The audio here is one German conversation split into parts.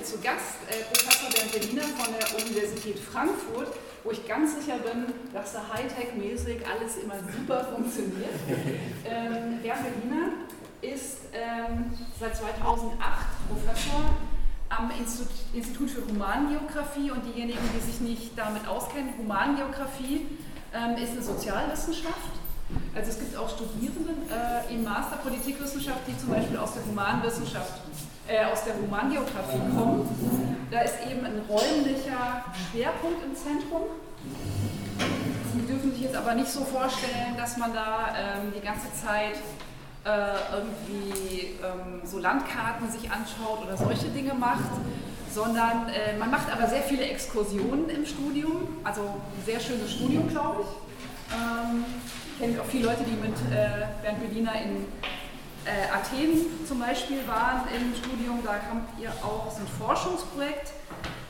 heute zu Gast äh, Professor Bernd Berliner von der Universität Frankfurt, wo ich ganz sicher bin, dass da Hightech-mäßig alles immer super funktioniert. Ähm, Bernd Berliner ist ähm, seit 2008 Professor am Institut für Humangeografie und diejenigen, die sich nicht damit auskennen, Humangeografie ähm, ist eine Sozialwissenschaft. Also es gibt auch Studierende äh, im Master Politikwissenschaft, die zum Beispiel aus der Humanwissenschaft äh, aus der Humangeografie kommen. Da ist eben ein räumlicher Schwerpunkt im Zentrum. Sie dürfen sich jetzt aber nicht so vorstellen, dass man da ähm, die ganze Zeit äh, irgendwie ähm, so Landkarten sich anschaut oder solche Dinge macht, sondern äh, man macht aber sehr viele Exkursionen im Studium, also ein sehr schönes Studium, glaube ich. Ähm, ich kenne auch viele Leute, die mit äh, Bernd Berliner in äh, Athen zum Beispiel waren im Studium, da habt ihr auch so ein Forschungsprojekt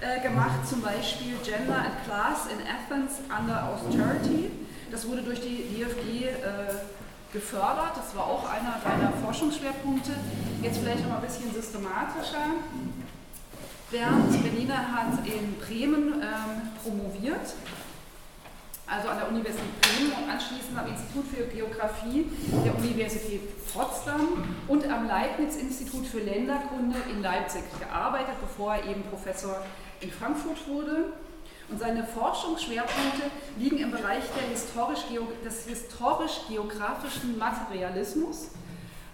äh, gemacht, zum Beispiel Gender and Class in Athens under Austerity. Das wurde durch die DFG äh, gefördert, das war auch einer deiner Forschungsschwerpunkte. Jetzt vielleicht noch mal ein bisschen systematischer. Bernd Berliner hat in Bremen ähm, promoviert also an der Universität Bremen und anschließend am Institut für Geografie der Universität Potsdam und am Leibniz-Institut für Länderkunde in Leipzig gearbeitet, bevor er eben Professor in Frankfurt wurde. Und seine Forschungsschwerpunkte liegen im Bereich historisch des historisch-geografischen Materialismus.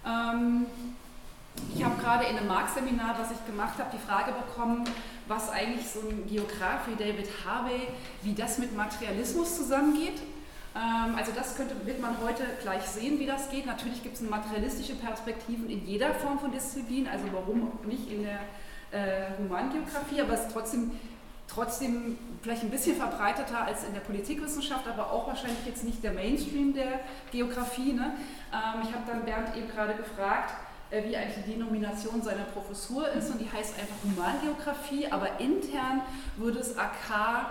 Ähm, habe gerade in einem Marx-Seminar, was ich gemacht habe, die Frage bekommen, was eigentlich so ein Geograf wie David Harvey, wie das mit Materialismus zusammengeht. Ähm, also das könnte, wird man heute gleich sehen, wie das geht. Natürlich gibt es materialistische Perspektiven in jeder Form von Disziplin, also warum nicht in der äh, Humangeografie, aber es ist trotzdem, trotzdem vielleicht ein bisschen verbreiteter als in der Politikwissenschaft, aber auch wahrscheinlich jetzt nicht der Mainstream der Geografie. Ne? Ähm, ich habe dann Bernd eben gerade gefragt, wie eigentlich die Denomination seiner Professur ist und die heißt einfach Humangeografie, aber intern würde es AK,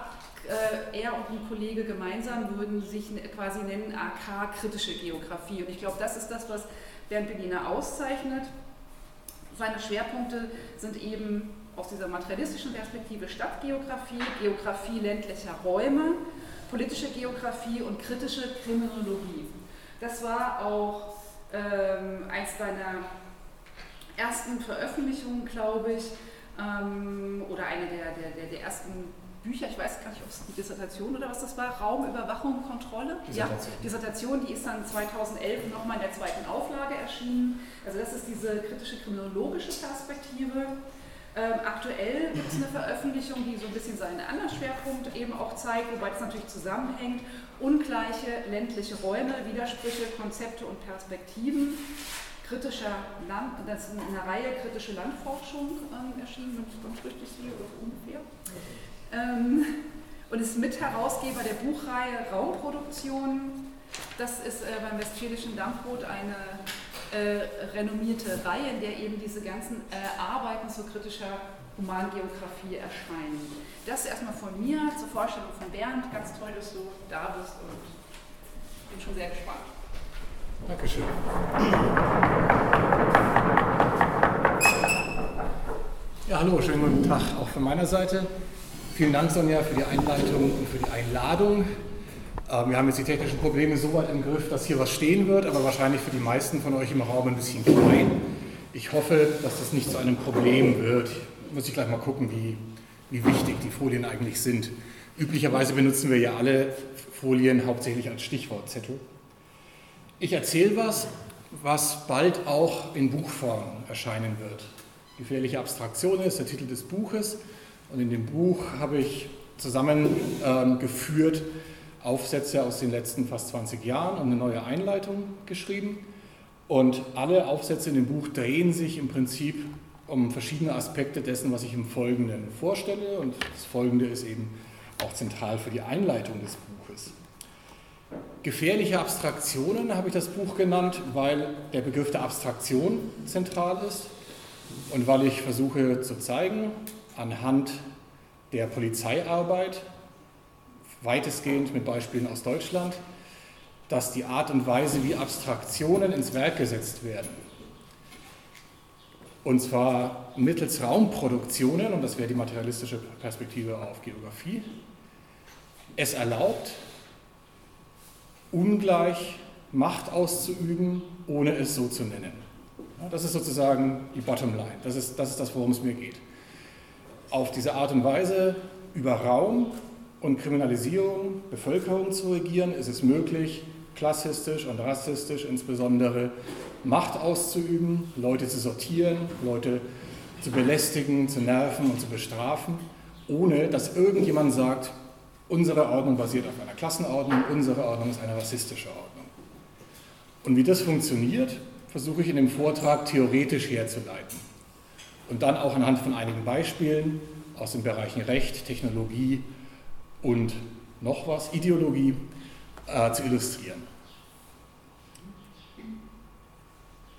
äh, er und ein Kollege gemeinsam würden sich quasi nennen AK kritische Geografie und ich glaube, das ist das, was Bernd Beginer auszeichnet. Seine Schwerpunkte sind eben aus dieser materialistischen Perspektive Stadtgeografie, Geografie ländlicher Räume, politische Geografie und kritische Kriminologie. Das war auch ähm, eins deiner ersten Veröffentlichungen, glaube ich, ähm, oder eine der, der, der, ersten Bücher, ich weiß gar nicht, ob es die Dissertation oder was das war, Raumüberwachung, Kontrolle. Dissertation. Ja, Dissertation, die ist dann 2011 nochmal in der zweiten Auflage erschienen. Also das ist diese kritische kriminologische Perspektive. Ähm, aktuell gibt es eine Veröffentlichung, die so ein bisschen seinen anderen Schwerpunkt eben auch zeigt, wobei das natürlich zusammenhängt. Ungleiche ländliche Räume, Widersprüche, Konzepte und Perspektiven kritischer Land, das ist in einer Reihe kritische Landforschung ähm, erschienen, wenn ich ganz richtig sehe, oder so ungefähr. Ähm, und ist Mitherausgeber der Buchreihe Raumproduktion. Das ist äh, beim Westfälischen Dampfboot eine äh, renommierte Reihe, in der eben diese ganzen äh, Arbeiten zu kritischer Humangeografie erscheinen. Das erstmal von mir zur Vorstellung von Bernd. Ganz toll, dass du da bist und bin schon sehr gespannt. Dankeschön. Ja, hallo, schönen guten Tag auch von meiner Seite. Vielen Dank, Sonja, für die Einleitung und für die Einladung. Ähm, wir haben jetzt die technischen Probleme so weit im Griff, dass hier was stehen wird, aber wahrscheinlich für die meisten von euch im Raum ein bisschen klein. Ich hoffe, dass das nicht zu einem Problem wird. Muss ich gleich mal gucken, wie, wie wichtig die Folien eigentlich sind. Üblicherweise benutzen wir ja alle Folien hauptsächlich als Stichwortzettel. Ich erzähle was, was bald auch in Buchform erscheinen wird. Gefährliche Abstraktion ist der Titel des Buches und in dem Buch habe ich zusammengeführt ähm, Aufsätze aus den letzten fast 20 Jahren und eine neue Einleitung geschrieben. Und alle Aufsätze in dem Buch drehen sich im Prinzip um verschiedene Aspekte dessen, was ich im Folgenden vorstelle. Und das Folgende ist eben auch zentral für die Einleitung des Buches. Gefährliche Abstraktionen habe ich das Buch genannt, weil der Begriff der Abstraktion zentral ist und weil ich versuche zu zeigen, anhand der Polizeiarbeit, weitestgehend mit Beispielen aus Deutschland, dass die Art und Weise, wie Abstraktionen ins Werk gesetzt werden, Und zwar mittels Raumproduktionen, und das wäre die materialistische Perspektive auf Geografie. Es erlaubt, ungleich Macht auszuüben, ohne es so zu nennen. Das ist sozusagen die Bottomline. Das ist, das ist das, worum es mir geht. Auf diese Art und Weise über Raum und Kriminalisierung Bevölkerung zu regieren, ist es möglich, klassistisch und rassistisch insbesondere Macht auszuüben, Leute zu sortieren, Leute zu belästigen, zu nerven und zu bestrafen, ohne dass irgendjemand sagt, unsere Ordnung basiert auf einer Klassenordnung, unsere Ordnung ist eine rassistische Ordnung. Und wie das funktioniert, versuche ich in dem Vortrag theoretisch herzuleiten. Und dann auch anhand von einigen Beispielen aus den Bereichen Recht, Technologie und noch was, Ideologie, äh, zu illustrieren.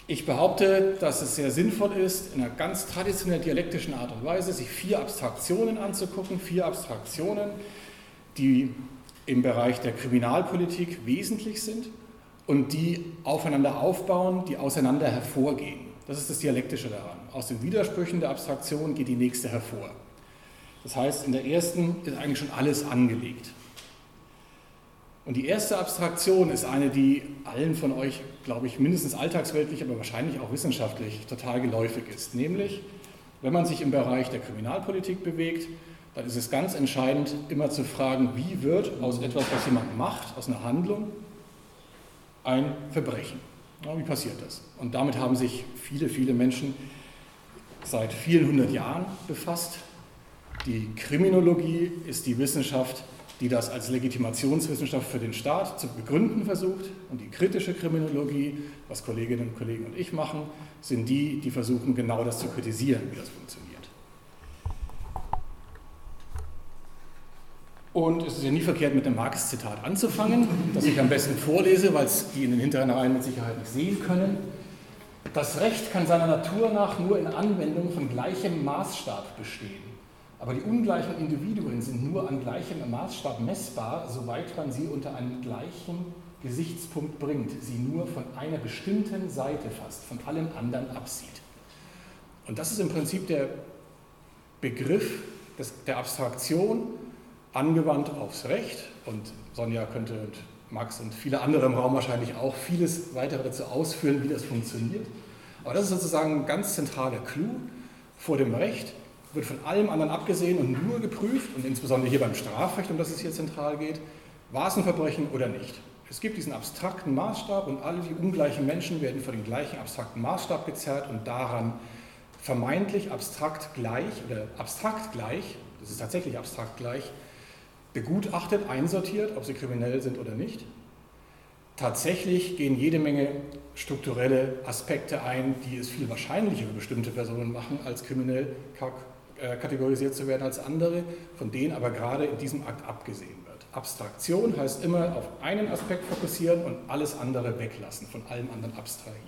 Ich behaupte, dass es sehr sinnvoll ist, in einer ganz traditionell dialektischen Art und Weise sich vier Abstraktionen anzugucken, vier Abstraktionen, die im Bereich der Kriminalpolitik wesentlich sind und die aufeinander aufbauen, die auseinander hervorgehen. Das ist das Dialektische daran. Aus den Widersprüchen der Abstraktion geht die nächste hervor. Das heißt, in der ersten ist eigentlich schon alles angelegt. Und die erste Abstraktion ist eine, die allen von euch, glaube ich, mindestens alltagsweltlich, aber wahrscheinlich auch wissenschaftlich total geläufig ist. Nämlich, wenn man sich im Bereich der Kriminalpolitik bewegt, dann ist es ganz entscheidend, immer zu fragen, wie wird aus etwas, was jemand macht, aus einer Handlung, ein Verbrechen. Ja, wie passiert das? Und damit haben sich viele, viele Menschen seit vielen hundert Jahren befasst. Die Kriminologie ist die Wissenschaft, die das als Legitimationswissenschaft für den Staat zu begründen versucht. Und die kritische Kriminologie, was Kolleginnen und Kollegen und ich machen, sind die, die versuchen, genau das zu kritisieren, wie das funktioniert. Und es ist ja nie verkehrt, mit einem Marx-Zitat anzufangen, das ich am besten vorlese, weil es die in den hinteren Reihen mit Sicherheit nicht sehen können. Das Recht kann seiner Natur nach nur in Anwendung von gleichem Maßstab bestehen. Aber die ungleichen Individuen sind nur an gleichem Maßstab messbar, soweit man sie unter einen gleichen Gesichtspunkt bringt, sie nur von einer bestimmten Seite fast, von allem anderen absieht. Und das ist im Prinzip der Begriff des, der Abstraktion, angewandt aufs Recht. Und Sonja könnte und Max und viele andere im Raum wahrscheinlich auch vieles weitere dazu ausführen, wie das funktioniert. Aber das ist sozusagen ein ganz zentraler Clou. Vor dem Recht wird von allem anderen abgesehen und nur geprüft, und insbesondere hier beim Strafrecht, um das es hier zentral geht, war es ein Verbrechen oder nicht. Es gibt diesen abstrakten Maßstab und alle die ungleichen Menschen werden vor den gleichen abstrakten Maßstab gezerrt und daran vermeintlich abstrakt gleich oder abstrakt gleich, das ist tatsächlich abstrakt gleich, begutachtet, einsortiert, ob sie kriminell sind oder nicht. Tatsächlich gehen jede Menge strukturelle Aspekte ein, die es viel wahrscheinlicher für bestimmte Personen machen, als kriminell äh, kategorisiert zu werden als andere, von denen aber gerade in diesem Akt abgesehen wird. Abstraktion heißt immer auf einen Aspekt fokussieren und alles andere weglassen, von allem anderen abstrahieren.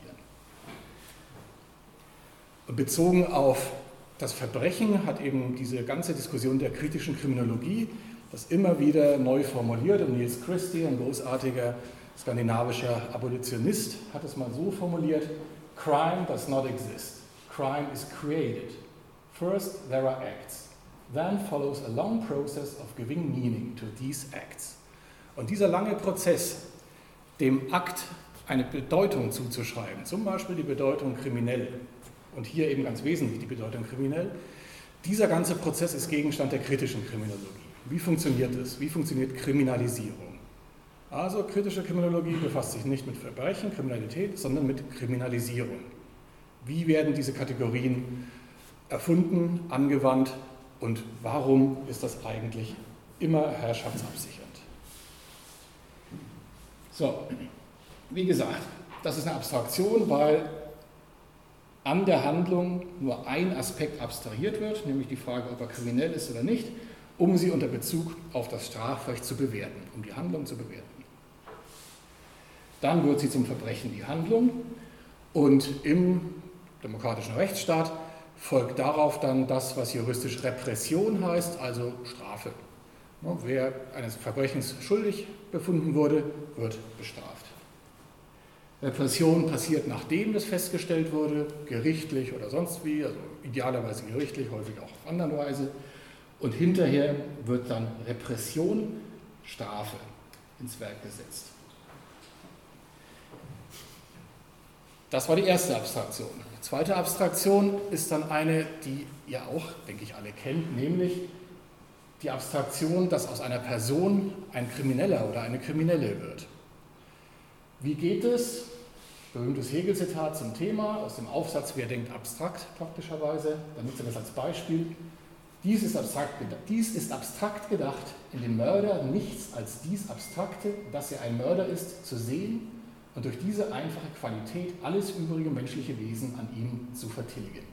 Bezogen auf das Verbrechen hat eben diese ganze Diskussion der kritischen Kriminologie das immer wieder neu formuliert. Und Niels Christie, ein großartiger skandinavischer Abolitionist, hat es mal so formuliert: Crime does not exist. Crime is created. First there are acts. Then follows a long process of giving meaning to these acts. Und dieser lange Prozess, dem Akt eine Bedeutung zuzuschreiben, zum Beispiel die Bedeutung kriminell, und hier eben ganz wesentlich die Bedeutung kriminell, dieser ganze Prozess ist Gegenstand der kritischen Kriminologie. Wie funktioniert es? Wie funktioniert Kriminalisierung? Also kritische Kriminologie befasst sich nicht mit Verbrechen, Kriminalität, sondern mit Kriminalisierung. Wie werden diese Kategorien erfunden, angewandt und warum ist das eigentlich immer herrschaftsabsichernd? So, wie gesagt, das ist eine Abstraktion, weil an der Handlung nur ein Aspekt abstrahiert wird, nämlich die Frage, ob er kriminell ist oder nicht um sie unter Bezug auf das Strafrecht zu bewerten, um die Handlung zu bewerten. Dann wird sie zum Verbrechen die Handlung und im demokratischen Rechtsstaat folgt darauf dann das, was juristisch Repression heißt, also Strafe. Wer eines Verbrechens schuldig befunden wurde, wird bestraft. Repression passiert, nachdem das festgestellt wurde, gerichtlich oder sonst wie, also idealerweise gerichtlich, häufig auch auf andere Weise. Und hinterher wird dann Repression, Strafe ins Werk gesetzt. Das war die erste Abstraktion. Die zweite Abstraktion ist dann eine, die ihr auch, denke ich, alle kennt, nämlich die Abstraktion, dass aus einer Person ein Krimineller oder eine Kriminelle wird. Wie geht es? Berühmtes Hegel-Zitat zum Thema aus dem Aufsatz Wer denkt abstrakt praktischerweise. Da nutzt er das als Beispiel. Dies ist, abstrakt, dies ist abstrakt gedacht, in dem Mörder nichts als dies Abstrakte, dass er ein Mörder ist, zu sehen und durch diese einfache Qualität alles übrige menschliche Wesen an ihm zu vertilgen.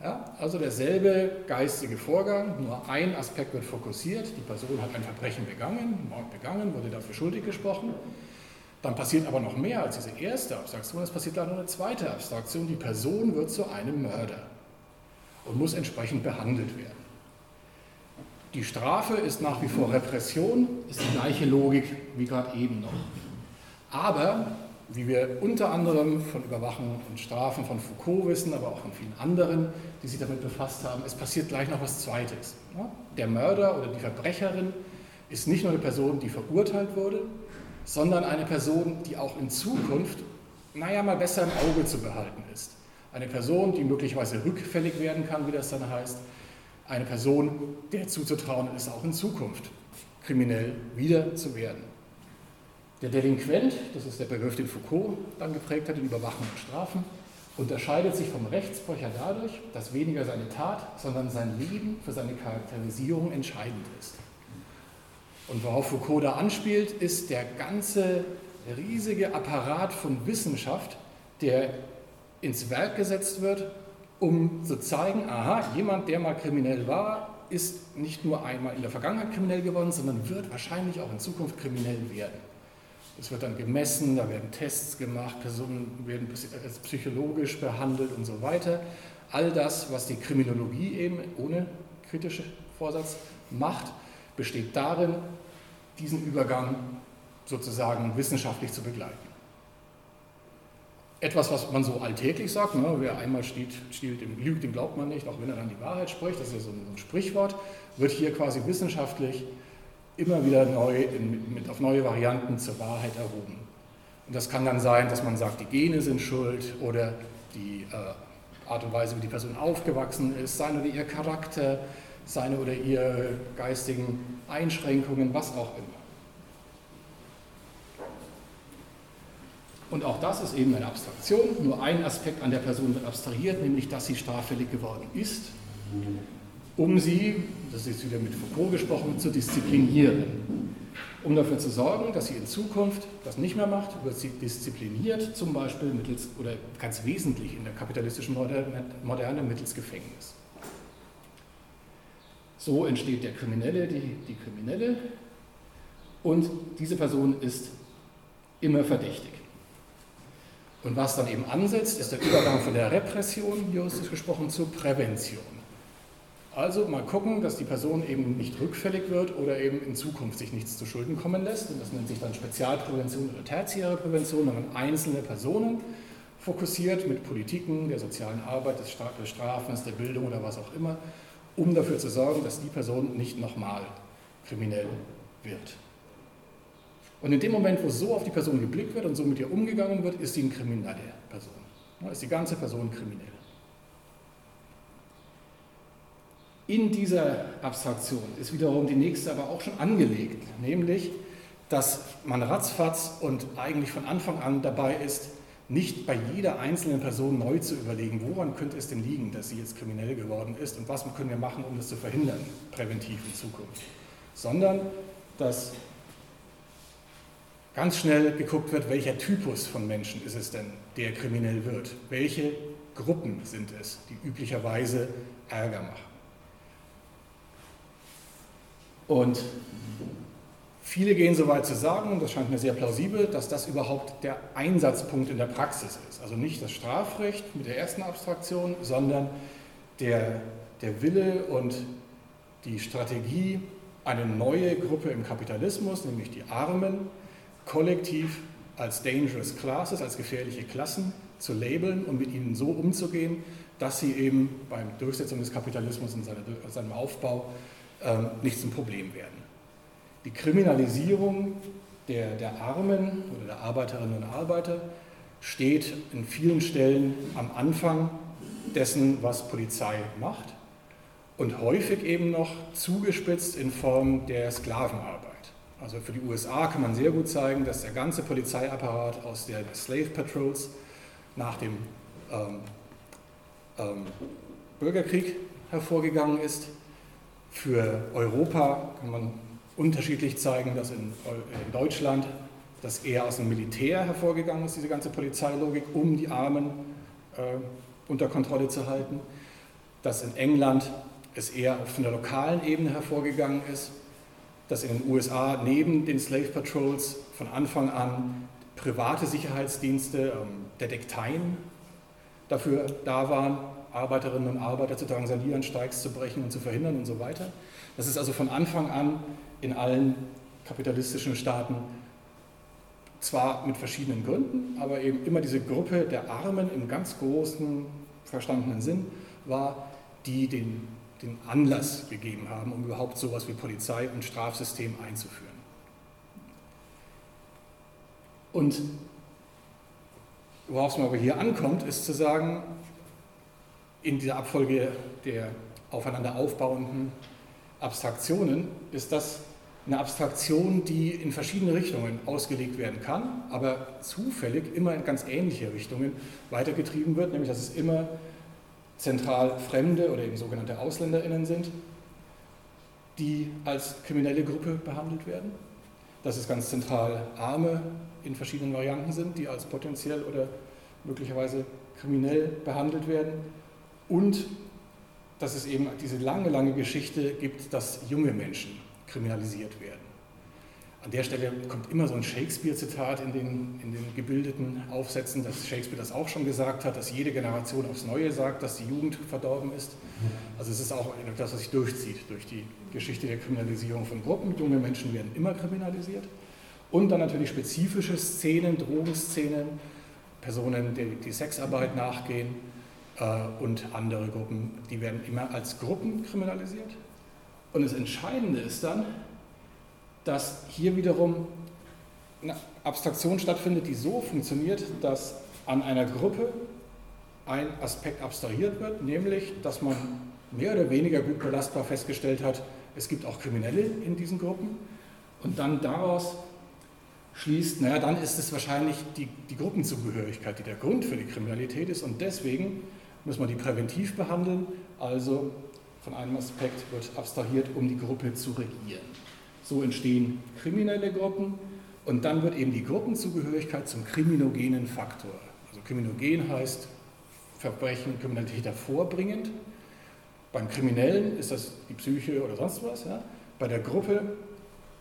Ja, also derselbe geistige Vorgang, nur ein Aspekt wird fokussiert, die Person hat ein Verbrechen begangen, Mord begangen, wurde dafür schuldig gesprochen. Dann passiert aber noch mehr als diese erste Abstraktion, es passiert dann noch eine zweite Abstraktion, die Person wird zu einem Mörder und muss entsprechend behandelt werden. Die Strafe ist nach wie vor Repression, ist die gleiche Logik wie gerade eben noch. Aber, wie wir unter anderem von Überwachung und Strafen von Foucault wissen, aber auch von vielen anderen, die sich damit befasst haben, es passiert gleich noch was Zweites. Der Mörder oder die Verbrecherin ist nicht nur eine Person, die verurteilt wurde, sondern eine Person, die auch in Zukunft, naja, mal besser im Auge zu behalten ist. Eine Person, die möglicherweise rückfällig werden kann, wie das dann heißt. Eine Person, der zuzutrauen ist, auch in Zukunft kriminell wieder zu werden. Der Delinquent, das ist der Begriff, den Foucault dann geprägt hat in Überwachung und Strafen, unterscheidet sich vom Rechtsbrecher dadurch, dass weniger seine Tat, sondern sein Leben für seine Charakterisierung entscheidend ist. Und worauf Foucault da anspielt, ist der ganze riesige Apparat von Wissenschaft, der ins Werk gesetzt wird, um zu zeigen, aha, jemand, der mal kriminell war, ist nicht nur einmal in der Vergangenheit kriminell geworden, sondern wird wahrscheinlich auch in Zukunft kriminell werden. Es wird dann gemessen, da werden Tests gemacht, Personen werden psychologisch behandelt und so weiter. All das, was die Kriminologie eben ohne kritischen Vorsatz macht, besteht darin, diesen Übergang sozusagen wissenschaftlich zu begleiten. Etwas, was man so alltäglich sagt, ne, wer einmal stiehlt, stiehlt, dem lügt, dem glaubt man nicht, auch wenn er dann die Wahrheit spricht, das ist ja so ein Sprichwort, wird hier quasi wissenschaftlich immer wieder neu in, mit, auf neue Varianten zur Wahrheit erhoben. Und das kann dann sein, dass man sagt, die Gene sind schuld oder die äh, Art und Weise, wie die Person aufgewachsen ist, seine oder ihr Charakter, seine oder ihre geistigen Einschränkungen, was auch immer. Und auch das ist eben eine Abstraktion. Nur ein Aspekt an der Person wird abstrahiert, nämlich dass sie straffällig geworden ist um sie, das ist wieder mit Foucault gesprochen, zu disziplinieren. Um dafür zu sorgen, dass sie in Zukunft das nicht mehr macht, wird sie diszipliniert, zum Beispiel mittels, oder ganz wesentlich in der kapitalistischen Moderne mittels Gefängnis. So entsteht der Kriminelle, die, die Kriminelle, und diese Person ist immer verdächtig. Und was dann eben ansetzt, ist der Übergang von der Repression, juristisch gesprochen, zur Prävention. Also mal gucken, dass die Person eben nicht rückfällig wird oder eben in Zukunft sich nichts zu Schulden kommen lässt. Und das nennt sich dann Spezialprävention oder tertiäre Prävention, wenn man einzelne Personen fokussiert mit Politiken der sozialen Arbeit, des Strafens, der Bildung oder was auch immer, um dafür zu sorgen, dass die Person nicht nochmal kriminell wird. Und in dem Moment, wo so auf die Person geblickt wird und so mit ihr umgegangen wird, ist sie eine kriminelle Person. Ist die ganze Person kriminell. In dieser Abstraktion ist wiederum die nächste aber auch schon angelegt, nämlich, dass man ratzfatz und eigentlich von Anfang an dabei ist, nicht bei jeder einzelnen Person neu zu überlegen, woran könnte es denn liegen, dass sie jetzt kriminell geworden ist und was können wir machen, um das zu verhindern, präventiv in Zukunft, sondern dass ganz schnell geguckt wird, welcher Typus von Menschen ist es denn, der kriminell wird, welche Gruppen sind es, die üblicherweise Ärger machen. Und viele gehen so weit zu sagen, und das scheint mir sehr plausibel, dass das überhaupt der Einsatzpunkt in der Praxis ist. Also nicht das Strafrecht mit der ersten Abstraktion, sondern der, der Wille und die Strategie, eine neue Gruppe im Kapitalismus, nämlich die Armen, kollektiv als dangerous classes, als gefährliche Klassen zu labeln und mit ihnen so umzugehen, dass sie eben beim Durchsetzung des Kapitalismus und seinem Aufbau ähm, nicht zum Problem werden. Die Kriminalisierung der, der Armen oder der Arbeiterinnen und Arbeiter steht in vielen Stellen am Anfang dessen, was Polizei macht und häufig eben noch zugespitzt in Form der Sklavenarbeit. Also für die USA kann man sehr gut zeigen, dass der ganze Polizeiapparat aus der Slave Patrols nach dem ähm, ähm, Bürgerkrieg hervorgegangen ist. Für Europa kann man unterschiedlich zeigen, dass in, in Deutschland das eher aus dem Militär hervorgegangen ist, diese ganze Polizeilogik, um die Armen äh, unter Kontrolle zu halten. Dass in England es eher von der lokalen Ebene hervorgegangen ist, dass in den USA neben den Slave Patrols von Anfang an private Sicherheitsdienste, ähm, Detekteien dafür da waren, Arbeiterinnen und Arbeiter zu drangsalieren, Streiks zu brechen und zu verhindern und so weiter. Das ist also von Anfang an in allen kapitalistischen Staaten zwar mit verschiedenen Gründen, aber eben immer diese Gruppe der Armen im ganz großen verstandenen Sinn war, die den, den Anlass gegeben haben, um überhaupt sowas wie Polizei und Strafsystem einzuführen. Und worauf es mal aber hier ankommt, ist zu sagen, in dieser Abfolge der aufeinander aufbauenden Abstraktionen ist das eine Abstraktion, die in verschiedene Richtungen ausgelegt werden kann, aber zufällig immer in ganz ähnliche Richtungen weitergetrieben wird, nämlich dass es immer zentral Fremde oder eben sogenannte AusländerInnen sind, die als kriminelle Gruppe behandelt werden, dass es ganz zentral Arme in verschiedenen Varianten sind, die als potenziell oder möglicherweise kriminell behandelt werden und dass es eben diese lange, lange Geschichte gibt, dass junge Menschen kriminalisiert werden. An der Stelle kommt immer so ein Shakespeare-Zitat in den, in den gebildeten Aufsätzen, dass Shakespeare das auch schon gesagt hat, dass jede Generation aufs Neue sagt, dass die Jugend verdorben ist. Also es ist auch das, was sich durchzieht durch die Geschichte der Kriminalisierung von Gruppen. Junge Menschen werden immer kriminalisiert. Und dann natürlich spezifische Szenen, Drogenszenen, Personen, die, die Sexarbeit nachgehen äh, und andere Gruppen, die werden immer als Gruppen kriminalisiert. Und das Entscheidende ist dann, dass hier wiederum eine Abstraktion stattfindet, die so funktioniert, dass an einer Gruppe ein Aspekt abstrahiert wird, nämlich, dass man mehr oder weniger gut belastbar festgestellt hat, es gibt auch Kriminelle in diesen Gruppen. Und dann daraus schließt, naja, dann ist es wahrscheinlich die, die Gruppenzugehörigkeit, die der Grund für die Kriminalität ist. Und deswegen muss man die präventiv behandeln, also von einem Aspekt wird abstrahiert, um die Gruppe zu regieren. So entstehen kriminelle Gruppen und dann wird eben die Gruppenzugehörigkeit zum kriminogenen Faktor. Also kriminogen heißt Verbrechen, Kriminalität hervorbringend. Beim Kriminellen ist das die Psyche oder sonst was. Ja? Bei der Gruppe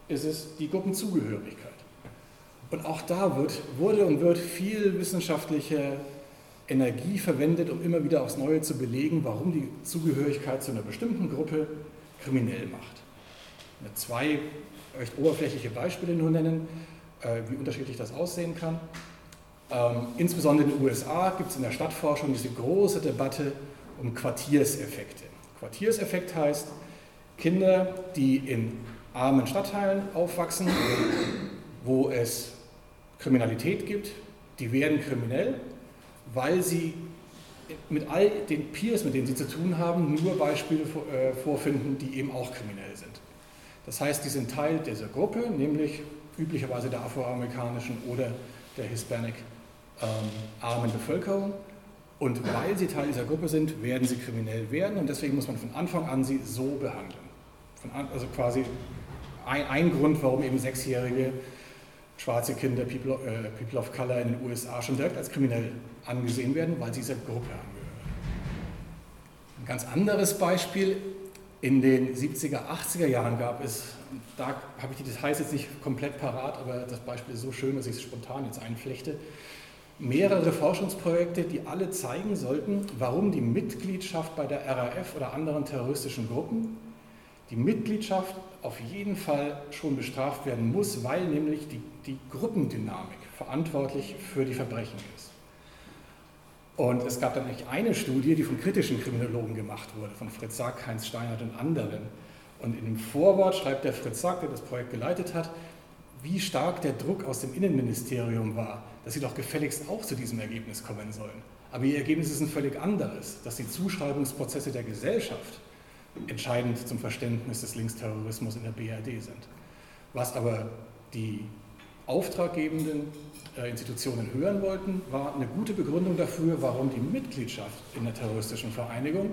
ist es die Gruppenzugehörigkeit. Und auch da wird, wurde und wird viel wissenschaftliche Energie verwendet, um immer wieder aufs Neue zu belegen, warum die Zugehörigkeit zu einer bestimmten Gruppe kriminell macht. Ich zwei recht oberflächliche Beispiele nur nennen, äh, wie unterschiedlich das aussehen kann. Ähm, insbesondere in den USA gibt es in der Stadtforschung diese große Debatte um Quartierseffekte. Quartierseffekt heißt, Kinder, die in armen Stadtteilen aufwachsen, wo es Kriminalität gibt, die werden kriminell weil sie mit all den Peers, mit denen sie zu tun haben, nur Beispiele äh, vorfinden, die eben auch kriminell sind. Das heißt, die sind Teil dieser Gruppe, nämlich üblicherweise der afroamerikanischen oder der hispanic ähm, armen Bevölkerung. Und weil sie Teil dieser Gruppe sind, werden sie kriminell werden und deswegen muss man von Anfang an sie so behandeln. An, also quasi ein, ein Grund, warum eben Sechsjährige schwarze Kinder, People, äh, People of Color in den USA schon direkt als kriminell angesehen werden, weil sie dieser Gruppe angehören. Ein ganz anderes Beispiel, in den 70er, 80er Jahren gab es, da habe ich die Details jetzt nicht komplett parat, aber das Beispiel ist so schön, dass ich es spontan jetzt einflechte, mehrere Forschungsprojekte, die alle zeigen sollten, warum die Mitgliedschaft bei der RAF oder anderen terroristischen Gruppen die Mitgliedschaft auf jeden Fall schon bestraft werden muss, weil nämlich die, die Gruppendynamik verantwortlich für die Verbrechen ist. Und es gab dann eigentlich eine Studie, die von kritischen Kriminologen gemacht wurde, von Fritz Sack, Heinz Steinert und anderen. Und in dem Vorwort schreibt der Fritz Sack, der das Projekt geleitet hat, wie stark der Druck aus dem Innenministerium war, dass sie doch gefälligst auch zu diesem Ergebnis kommen sollen. Aber ihr Ergebnis ist ein völlig anderes, dass die Zuschreibungsprozesse der Gesellschaft entscheidend zum Verständnis des Linksterrorismus in der BRD sind. Was aber die auftraggebenden Institutionen hören wollten, war eine gute Begründung dafür, warum die Mitgliedschaft in der terroristischen Vereinigung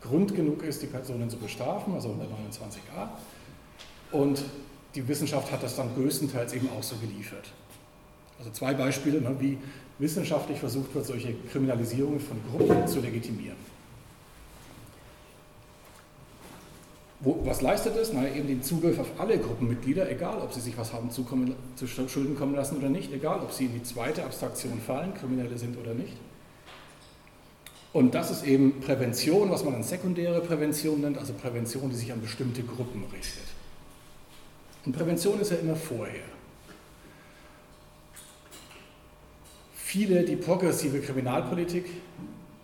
Grund genug ist, die Personen zu bestrafen, also 129a. Und die Wissenschaft hat das dann größtenteils eben auch so geliefert. Also zwei Beispiele, ne, wie wissenschaftlich versucht wird, solche Kriminalisierungen von Gruppen zu legitimieren. Wo, was leistet es? Na, eben den Zugriff auf alle Gruppenmitglieder, egal ob sie sich was haben zukommen, zu Schulden kommen lassen oder nicht, egal ob sie in die zweite Abstraktion fallen, Kriminelle sind oder nicht. Und das ist eben Prävention, was man dann sekundäre Prävention nennt, also Prävention, die sich an bestimmte Gruppen richtet. Und Prävention ist ja immer vorher. Viele, die progressive Kriminalpolitik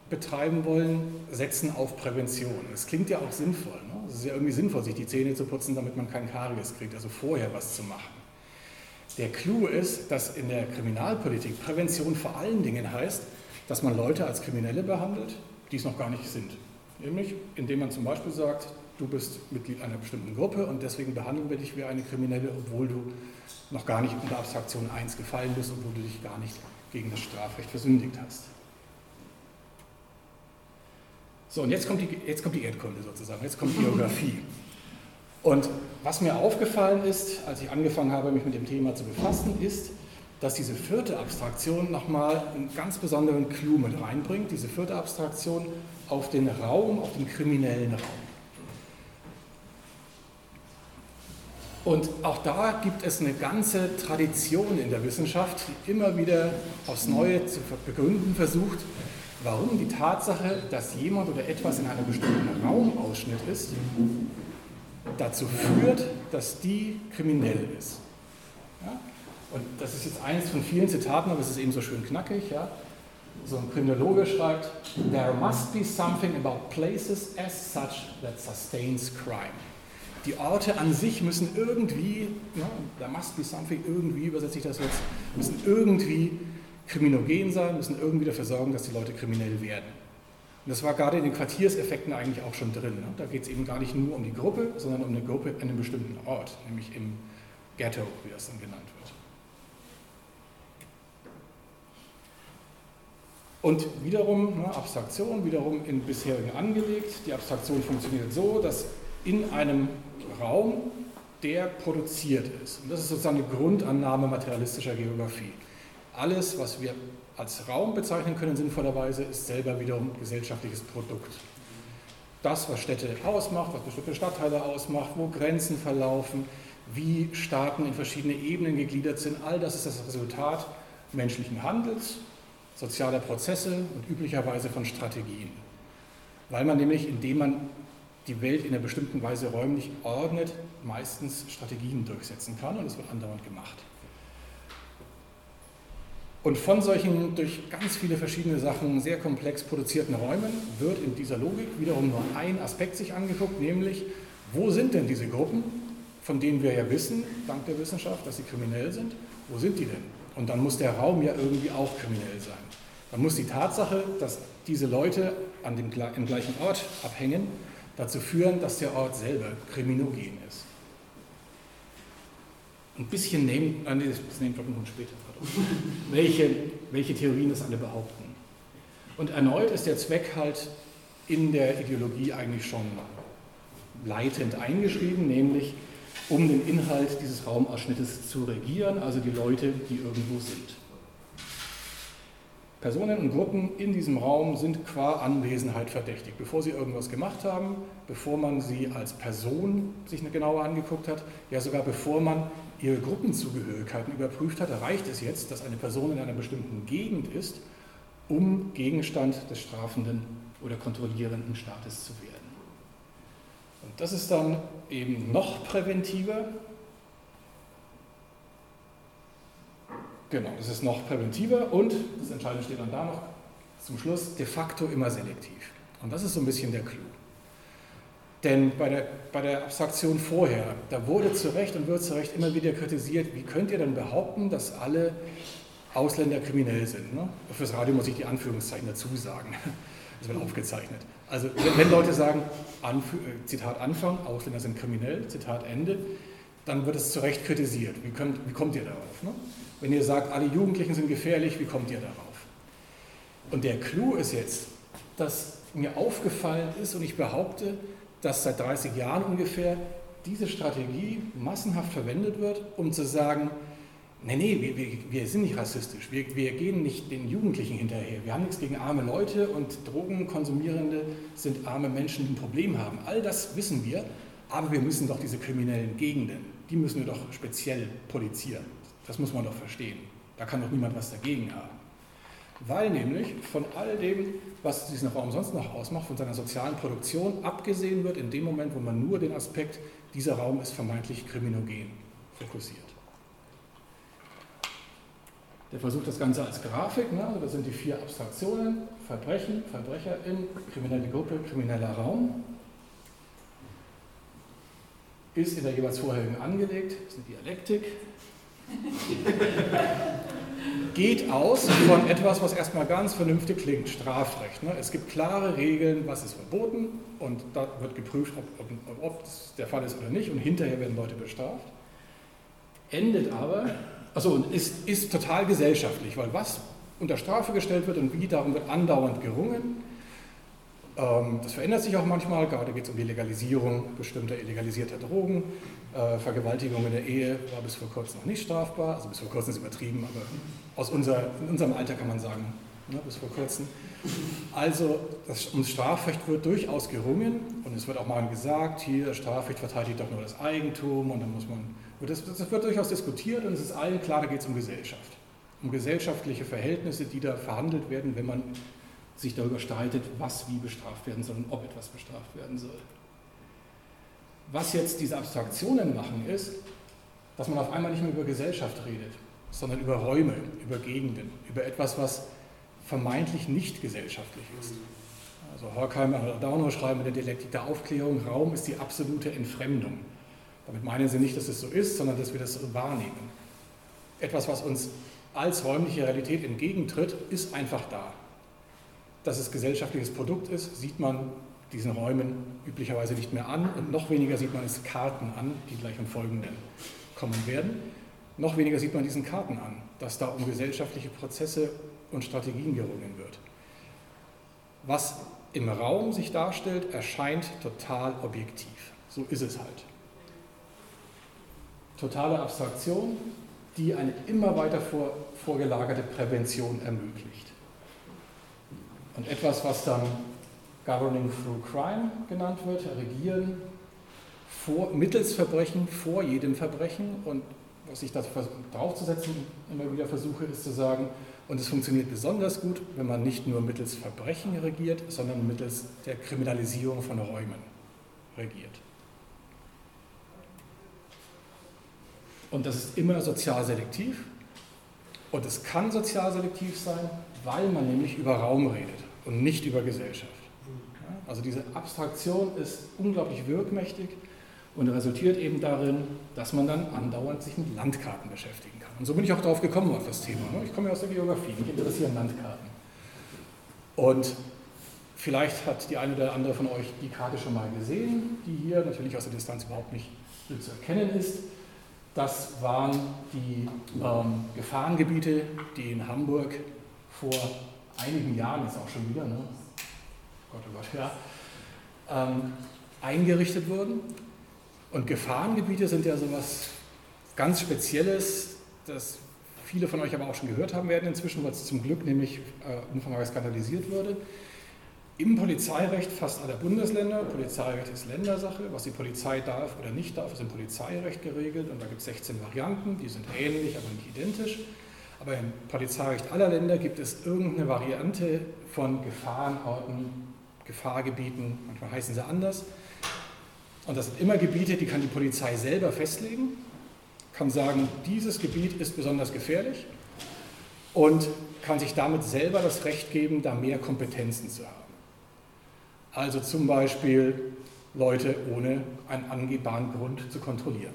betreiben wollen, setzen auf Prävention. Das klingt ja auch sinnvoll. Ne? Es ist ja irgendwie sinnvoll, sich die Zähne zu putzen, damit man kein Karies kriegt, also vorher was zu machen. Der Clou ist, dass in der Kriminalpolitik Prävention vor allen Dingen heißt, dass man Leute als Kriminelle behandelt, die es noch gar nicht sind. Nämlich, indem man zum Beispiel sagt, du bist Mitglied einer bestimmten Gruppe und deswegen behandeln wir dich wie eine Kriminelle, obwohl du noch gar nicht unter Abstraktion 1 gefallen bist, obwohl du dich gar nicht gegen das Strafrecht versündigt hast. So, und jetzt kommt die, jetzt kommt die Erdkunde sozusagen, jetzt kommt die Geografie. Und was mir aufgefallen ist, als ich angefangen habe, mich mit dem Thema zu befassen, ist, dass diese vierte Abstraktion nochmal einen ganz besonderen Clou mit reinbringt, diese vierte Abstraktion auf den Raum, auf den kriminellen Raum. Und auch da gibt es eine ganze Tradition in der Wissenschaft, die immer wieder aufs Neue zu begründen versucht, warum die Tatsache, dass jemand oder etwas in einem bestimmten Raumausschnitt ist, dazu führt, dass die kriminell ist. Ja? Und das ist jetzt eines von vielen Zitaten, aber es ist eben so schön knackig. Ja? So ein Kriminologe schreibt, There must be something about places as such that sustains crime. Die Orte an sich müssen irgendwie, ja, there must be something, irgendwie übersetze ich das jetzt, müssen irgendwie kriminogen sein, müssen irgendwie dafür sorgen, dass die Leute kriminell werden. Und das war gerade in den Quartierseffekten eigentlich auch schon drin. Ne? Da geht es eben gar nicht nur um die Gruppe, sondern um eine Gruppe an einem bestimmten Ort, nämlich im Ghetto, wie das dann genannt wird. Und wiederum, ne, Abstraktion, wiederum in bisherigen angelegt. Die Abstraktion funktioniert so, dass in einem Raum, der produziert ist. Und das ist sozusagen eine Grundannahme materialistischer Geografie. Alles, was wir als Raum bezeichnen können, sinnvollerweise, ist selber wiederum gesellschaftliches Produkt. Das, was Städte ausmacht, was bestimmte Stadtteile ausmacht, wo Grenzen verlaufen, wie Staaten in verschiedene Ebenen gegliedert sind, all das ist das Resultat menschlichen Handels, sozialer Prozesse und üblicherweise von Strategien. Weil man nämlich, indem man die Welt in einer bestimmten Weise räumlich ordnet, meistens Strategien durchsetzen kann und das wird andauernd gemacht. Und von solchen durch ganz viele verschiedene Sachen sehr komplex produzierten Räumen wird in dieser Logik wiederum nur ein Aspekt sich angeguckt, nämlich wo sind denn diese Gruppen, von denen wir ja wissen, dank der Wissenschaft, dass sie kriminell sind, wo sind die denn? Und dann muss der Raum ja irgendwie auch kriminell sein. Dann muss die Tatsache, dass diese Leute an dem, im gleichen Ort abhängen, dazu führen, dass der Ort selber kriminogen ist. Ein bisschen nehmen, äh, nee, das nehmen wir noch später, welche, welche Theorien das alle behaupten. Und erneut ist der Zweck halt in der Ideologie eigentlich schon leitend eingeschrieben, nämlich um den Inhalt dieses Raumausschnittes zu regieren, also die Leute, die irgendwo sind. Personen und Gruppen in diesem Raum sind qua Anwesenheit verdächtig. Bevor sie irgendwas gemacht haben, bevor man sie als Person sich genauer angeguckt hat, ja sogar bevor man ihre Gruppenzugehörigkeiten überprüft hat, reicht es jetzt, dass eine Person in einer bestimmten Gegend ist, um Gegenstand des strafenden oder kontrollierenden Staates zu werden. Und das ist dann eben noch präventiver. Genau, das ist noch präventiver und, das Entscheidende steht dann da noch zum Schluss, de facto immer selektiv. Und das ist so ein bisschen der Clou. Denn bei der, bei der Abstraktion vorher, da wurde zu Recht und wird zu Recht immer wieder kritisiert, wie könnt ihr denn behaupten, dass alle Ausländer kriminell sind? Ne? Fürs Radio muss ich die Anführungszeichen dazu sagen. Das wird aufgezeichnet. Also wenn Leute sagen, Anf äh, Zitat Anfang, Ausländer sind kriminell, Zitat Ende, dann wird es zu Recht kritisiert. Wie, könnt, wie kommt ihr darauf? Ne? Wenn ihr sagt, alle Jugendlichen sind gefährlich, wie kommt ihr darauf? Und der Clou ist jetzt, dass mir aufgefallen ist und ich behaupte, dass seit 30 Jahren ungefähr diese Strategie massenhaft verwendet wird, um zu sagen, nee, nee, wir, wir, wir sind nicht rassistisch, wir, wir gehen nicht den Jugendlichen hinterher, wir haben nichts gegen arme Leute und Drogenkonsumierende sind arme Menschen, die ein Problem haben. All das wissen wir, aber wir müssen doch diese kriminellen Gegenden, die müssen wir doch speziell polizieren. Das muss man doch verstehen. Da kann doch niemand was dagegen haben. Weil nämlich von all dem, was diesen Raum sonst noch ausmacht, von seiner sozialen Produktion abgesehen wird in dem Moment, wo man nur den Aspekt, dieser Raum ist vermeintlich kriminogen, fokussiert. Der versucht das Ganze als Grafik, ne? also das sind die vier Abstraktionen, Verbrechen, Verbrecherin, kriminelle Gruppe, krimineller Raum, ist in der jeweils vorherigen angelegt, ist eine Dialektik, geht aus von etwas, was erstmal ganz vernünftig klingt, Strafrecht. Ne? Es gibt klare Regeln, was ist verboten und da wird geprüft, ob, ob, ob das der Fall ist oder nicht und hinterher werden Leute bestraft. Endet aber, also ist, ist total gesellschaftlich, weil was unter Strafe gestellt wird und wie, darum wird andauernd gerungen. Ähm, das verändert sich auch manchmal, gerade geht es um die Legalisierung bestimmter illegalisierter Drogen. Äh, Vergewaltigung in der Ehe war bis vor kurzem noch nicht strafbar, also bis vor kurzem ist übertrieben, aber aus unser, in unserem Alter kann man sagen, ne, bis vor kurzem. Also das, ums Strafrecht wird durchaus gerungen und es wird auch mal gesagt, hier Strafrecht verteidigt doch nur das Eigentum und dann muss man, das, das wird durchaus diskutiert und es ist allen klar, da geht es um Gesellschaft, um gesellschaftliche Verhältnisse, die da verhandelt werden, wenn man sich darüber streitet, was wie bestraft werden soll und ob etwas bestraft werden soll. Was jetzt diese Abstraktionen machen, ist, dass man auf einmal nicht mehr über Gesellschaft redet, sondern über Räume, über Gegenden, über etwas, was vermeintlich nicht gesellschaftlich ist. Also Horkheimer und Adorno schreiben in der Dialektik der Aufklärung, Raum ist die absolute Entfremdung. Damit meinen sie nicht, dass es so ist, sondern dass wir das so wahrnehmen. Etwas, was uns als räumliche Realität entgegentritt, ist einfach da. Dass es gesellschaftliches Produkt ist, sieht man diesen Räumen üblicherweise nicht mehr an und noch weniger sieht man es Karten an, die gleich im Folgenden kommen werden. Noch weniger sieht man diesen Karten an, dass da um gesellschaftliche Prozesse und Strategien gerungen wird. Was im Raum sich darstellt, erscheint total objektiv. So ist es halt. Totale Abstraktion, die eine immer weiter vor, vorgelagerte Prävention ermöglicht. Und etwas, was dann Governing Through Crime genannt wird, Regieren vor, mittels Verbrechen vor jedem Verbrechen. Und was ich da draufzusetzen immer wieder versuche, ist zu sagen, und es funktioniert besonders gut, wenn man nicht nur mittels Verbrechen regiert, sondern mittels der Kriminalisierung von Räumen regiert. Und das ist immer sozial selektiv. Und es kann sozial selektiv sein, weil man nämlich über Raum redet und nicht über Gesellschaft. Also diese Abstraktion ist unglaublich wirkmächtig und resultiert eben darin, dass man dann andauernd sich mit Landkarten beschäftigen kann. Und so bin ich auch darauf gekommen auf das Thema. Ne? Ich komme ja aus der Geografie, mich interessieren Landkarten. Und vielleicht hat die eine oder andere von euch die Karte schon mal gesehen, die hier natürlich aus der Distanz überhaupt nicht zu erkennen ist. Das waren die ähm, Gefahrengebiete, die in Hamburg vor einigen Jahren, jetzt auch schon wieder, ne, Gott, oh Gott, ja, ähm, eingerichtet wurden. Und Gefahrengebiete sind ja so etwas ganz Spezielles, das viele von euch aber auch schon gehört haben werden inzwischen, weil es zum Glück nämlich äh, umfangreich skandalisiert wurde. Im Polizeirecht fast aller Bundesländer, Polizeirecht ist Ländersache, was die Polizei darf oder nicht darf, ist im Polizeirecht geregelt und da gibt es 16 Varianten, die sind ähnlich, aber nicht identisch. Aber im Polizeirecht aller Länder gibt es irgendeine Variante von Gefahrenorten, Gefahrgebieten, manchmal heißen sie anders. Und das sind immer Gebiete, die kann die Polizei selber festlegen, kann sagen, dieses Gebiet ist besonders gefährlich und kann sich damit selber das Recht geben, da mehr Kompetenzen zu haben. Also zum Beispiel Leute ohne einen angehbaren Grund zu kontrollieren.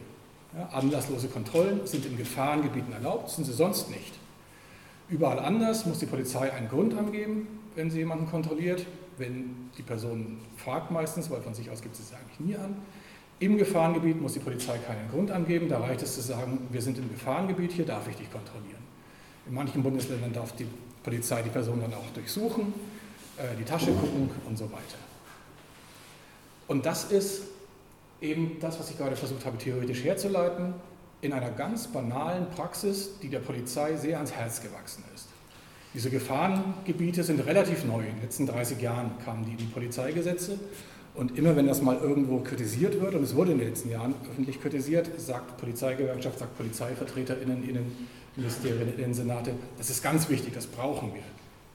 Ja, anlasslose Kontrollen sind in Gefahrengebieten erlaubt, sind sie sonst nicht. Überall anders muss die Polizei einen Grund angeben, wenn sie jemanden kontrolliert. Wenn die Person fragt meistens, weil von sich aus gibt es es eigentlich nie an. Im Gefahrengebiet muss die Polizei keinen Grund angeben. Da reicht es zu sagen, wir sind im Gefahrengebiet, hier darf ich dich kontrollieren. In manchen Bundesländern darf die Polizei die Person dann auch durchsuchen, äh, die Tasche gucken und so weiter. Und das ist eben das, was ich gerade versucht habe, theoretisch herzuleiten, in einer ganz banalen Praxis, die der Polizei sehr ans Herz gewachsen ist. Diese Gefahrengebiete sind relativ neu. In den letzten 30 Jahren kamen die in die Polizeigesetze. Und immer wenn das mal irgendwo kritisiert wird, und es wurde in den letzten Jahren öffentlich kritisiert, sagt Polizeigewerkschaft, sagt PolizeivertreterInnen, Innen, Ministerien, Innensenate, das ist ganz wichtig, das brauchen wir.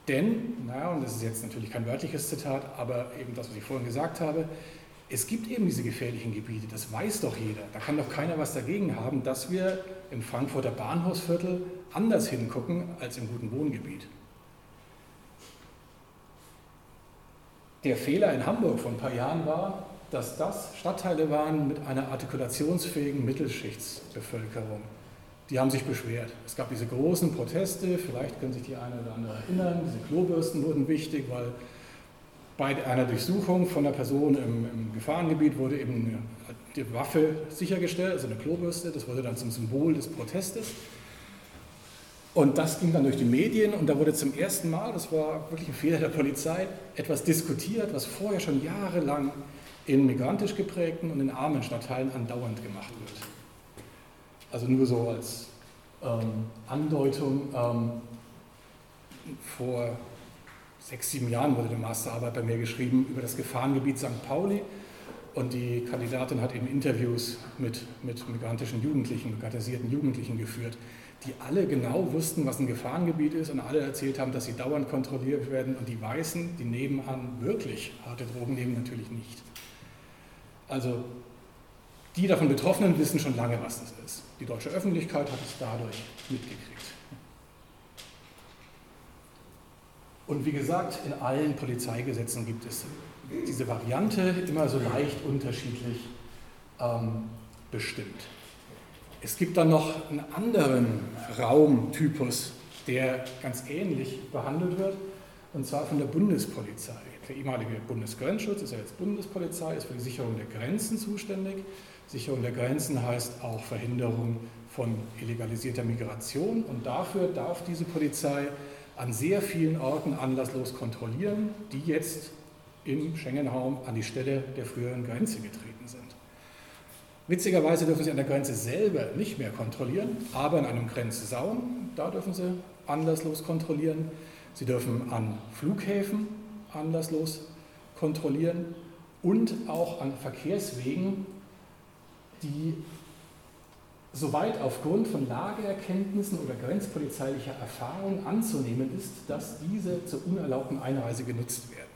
Denn, naja, und das ist jetzt natürlich kein wörtliches Zitat, aber eben das, was ich vorhin gesagt habe, es gibt eben diese gefährlichen Gebiete, das weiß doch jeder. Da kann doch keiner was dagegen haben, dass wir im Frankfurter Bahnhofsviertel anders hingucken als im guten Wohngebiet. Der Fehler in Hamburg vor ein paar Jahren war, dass das Stadtteile waren mit einer artikulationsfähigen Mittelschichtsbevölkerung. Die haben sich beschwert. Es gab diese großen Proteste, vielleicht können sich die eine oder andere erinnern, diese Klobürsten wurden wichtig, weil bei einer Durchsuchung von einer Person im, im Gefahrengebiet wurde eben die Waffe sichergestellt, also eine Klobürste. Das wurde dann zum Symbol des Protestes. Und das ging dann durch die Medien und da wurde zum ersten Mal, das war wirklich ein Fehler der Polizei, etwas diskutiert, was vorher schon jahrelang in migrantisch geprägten und in armen Stadtteilen andauernd gemacht wird. Also nur so als ähm, Andeutung, ähm, vor sechs, sieben Jahren wurde eine Masterarbeit bei mir geschrieben über das Gefahrengebiet St. Pauli. Und die Kandidatin hat eben Interviews mit, mit migrantischen Jugendlichen, migrantisierten Jugendlichen geführt, die alle genau wussten, was ein Gefahrengebiet ist und alle erzählt haben, dass sie dauernd kontrolliert werden. Und die Weißen, die nebenan wirklich harte Drogen nehmen, natürlich nicht. Also die davon Betroffenen wissen schon lange, was das ist. Die deutsche Öffentlichkeit hat es dadurch mitgekriegt. Und wie gesagt, in allen Polizeigesetzen gibt es diese Variante immer so leicht unterschiedlich ähm, bestimmt. Es gibt dann noch einen anderen Raumtypus, der ganz ähnlich behandelt wird, und zwar von der Bundespolizei. Der ehemalige Bundesgrenzschutz ist ja jetzt Bundespolizei, ist für die Sicherung der Grenzen zuständig. Sicherung der Grenzen heißt auch Verhinderung von illegalisierter Migration und dafür darf diese Polizei an sehr vielen Orten anlasslos kontrollieren, die jetzt im Schengen-Raum an die Stelle der früheren Grenze getreten sind. Witzigerweise dürfen sie an der Grenze selber nicht mehr kontrollieren, aber in einem Grenzsaum, da dürfen sie anlasslos kontrollieren. Sie dürfen an Flughäfen anlasslos kontrollieren und auch an Verkehrswegen, die soweit aufgrund von Lageerkenntnissen oder grenzpolizeilicher Erfahrung anzunehmen ist, dass diese zur unerlaubten Einreise genutzt werden.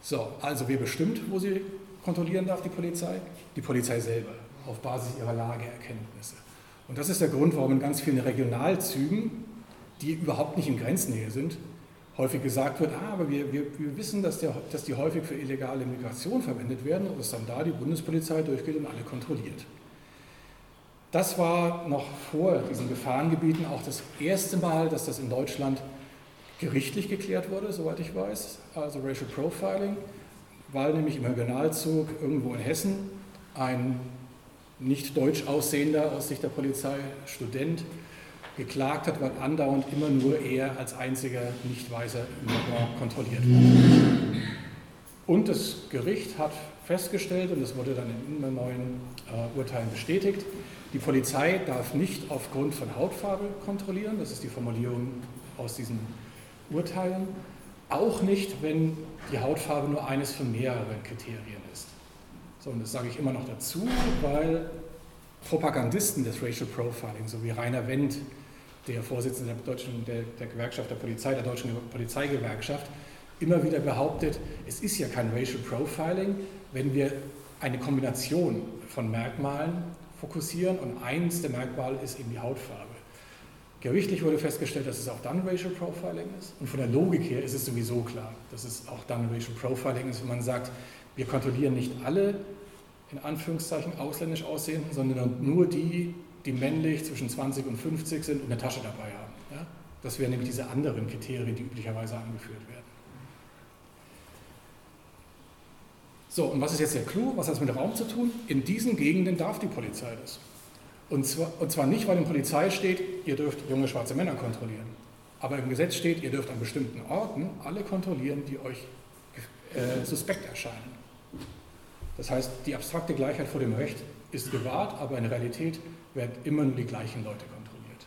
So, also wer bestimmt, wo sie kontrollieren darf, die Polizei? Die Polizei selber, auf Basis ihrer Lageerkenntnisse. Und das ist der Grund, warum in ganz vielen Regionalzügen, die überhaupt nicht in Grenznähe sind, häufig gesagt wird, ah, aber wir, wir, wir wissen, dass, der, dass die häufig für illegale Migration verwendet werden und dass dann da die Bundespolizei durchgeht und alle kontrolliert. Das war noch vor diesen Gefahrengebieten auch das erste Mal, dass das in Deutschland gerichtlich geklärt wurde, soweit ich weiß, also Racial Profiling, weil nämlich im Regionalzug irgendwo in Hessen. Ein nicht deutsch aussehender aus Sicht der Polizei Student geklagt hat, weil andauernd immer nur er als einziger Nicht-Weißer kontrolliert wurde. Und das Gericht hat festgestellt, und das wurde dann in neuen äh, Urteilen bestätigt, die Polizei darf nicht aufgrund von Hautfarbe kontrollieren, das ist die Formulierung aus diesen Urteilen, auch nicht, wenn die Hautfarbe nur eines von mehreren Kriterien ist. So, und das sage ich immer noch dazu, weil Propagandisten des Racial Profiling, so wie Rainer Wendt, der Vorsitzende der, deutschen, der, der Gewerkschaft der Polizei, der deutschen Polizeigewerkschaft, immer wieder behauptet, es ist ja kein Racial Profiling, wenn wir eine Kombination von Merkmalen fokussieren und eins der Merkmale ist eben die Hautfarbe. Gerichtlich wurde festgestellt, dass es auch dann Racial Profiling ist und von der Logik her ist es sowieso klar, dass es auch dann Racial Profiling ist, wenn man sagt, wir kontrollieren nicht alle in Anführungszeichen ausländisch aussehenden, sondern nur die, die männlich zwischen 20 und 50 sind und eine Tasche dabei haben. Ja? Das wären nämlich diese anderen Kriterien, die üblicherweise angeführt werden. So, und was ist jetzt der Clou? Was hat es mit Raum zu tun? In diesen Gegenden darf die Polizei das. Und zwar, und zwar nicht, weil in Polizei steht, ihr dürft junge schwarze Männer kontrollieren. Aber im Gesetz steht, ihr dürft an bestimmten Orten alle kontrollieren, die euch äh, suspekt erscheinen. Das heißt, die abstrakte Gleichheit vor dem Recht ist gewahrt, aber in Realität werden immer nur die gleichen Leute kontrolliert.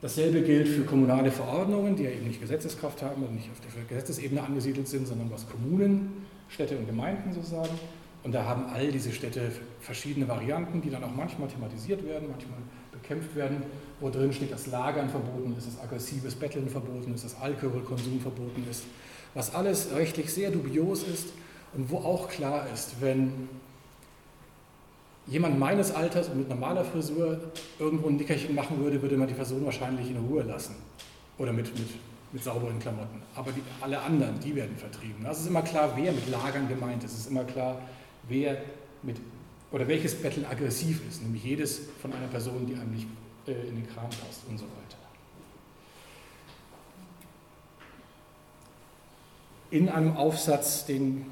Dasselbe gilt für kommunale Verordnungen, die ja eben nicht Gesetzeskraft haben und nicht auf der Gesetzesebene angesiedelt sind, sondern was Kommunen, Städte und Gemeinden so sagen. Und da haben all diese Städte verschiedene Varianten, die dann auch manchmal thematisiert werden, manchmal bekämpft werden, wo drin steht, dass Lagern verboten ist, dass aggressives Betteln verboten ist, dass Alkoholkonsum verboten ist, was alles rechtlich sehr dubios ist und wo auch klar ist, wenn jemand meines Alters und mit normaler Frisur irgendwo ein Nickerchen machen würde, würde man die Person wahrscheinlich in Ruhe lassen oder mit, mit, mit sauberen Klamotten. Aber die, alle anderen, die werden vertrieben. Es ist immer klar, wer mit Lagern gemeint ist. Es ist immer klar, wer mit oder welches Betteln aggressiv ist, nämlich jedes von einer Person, die einem nicht äh, in den Kram passt und so weiter. in einem Aufsatz, den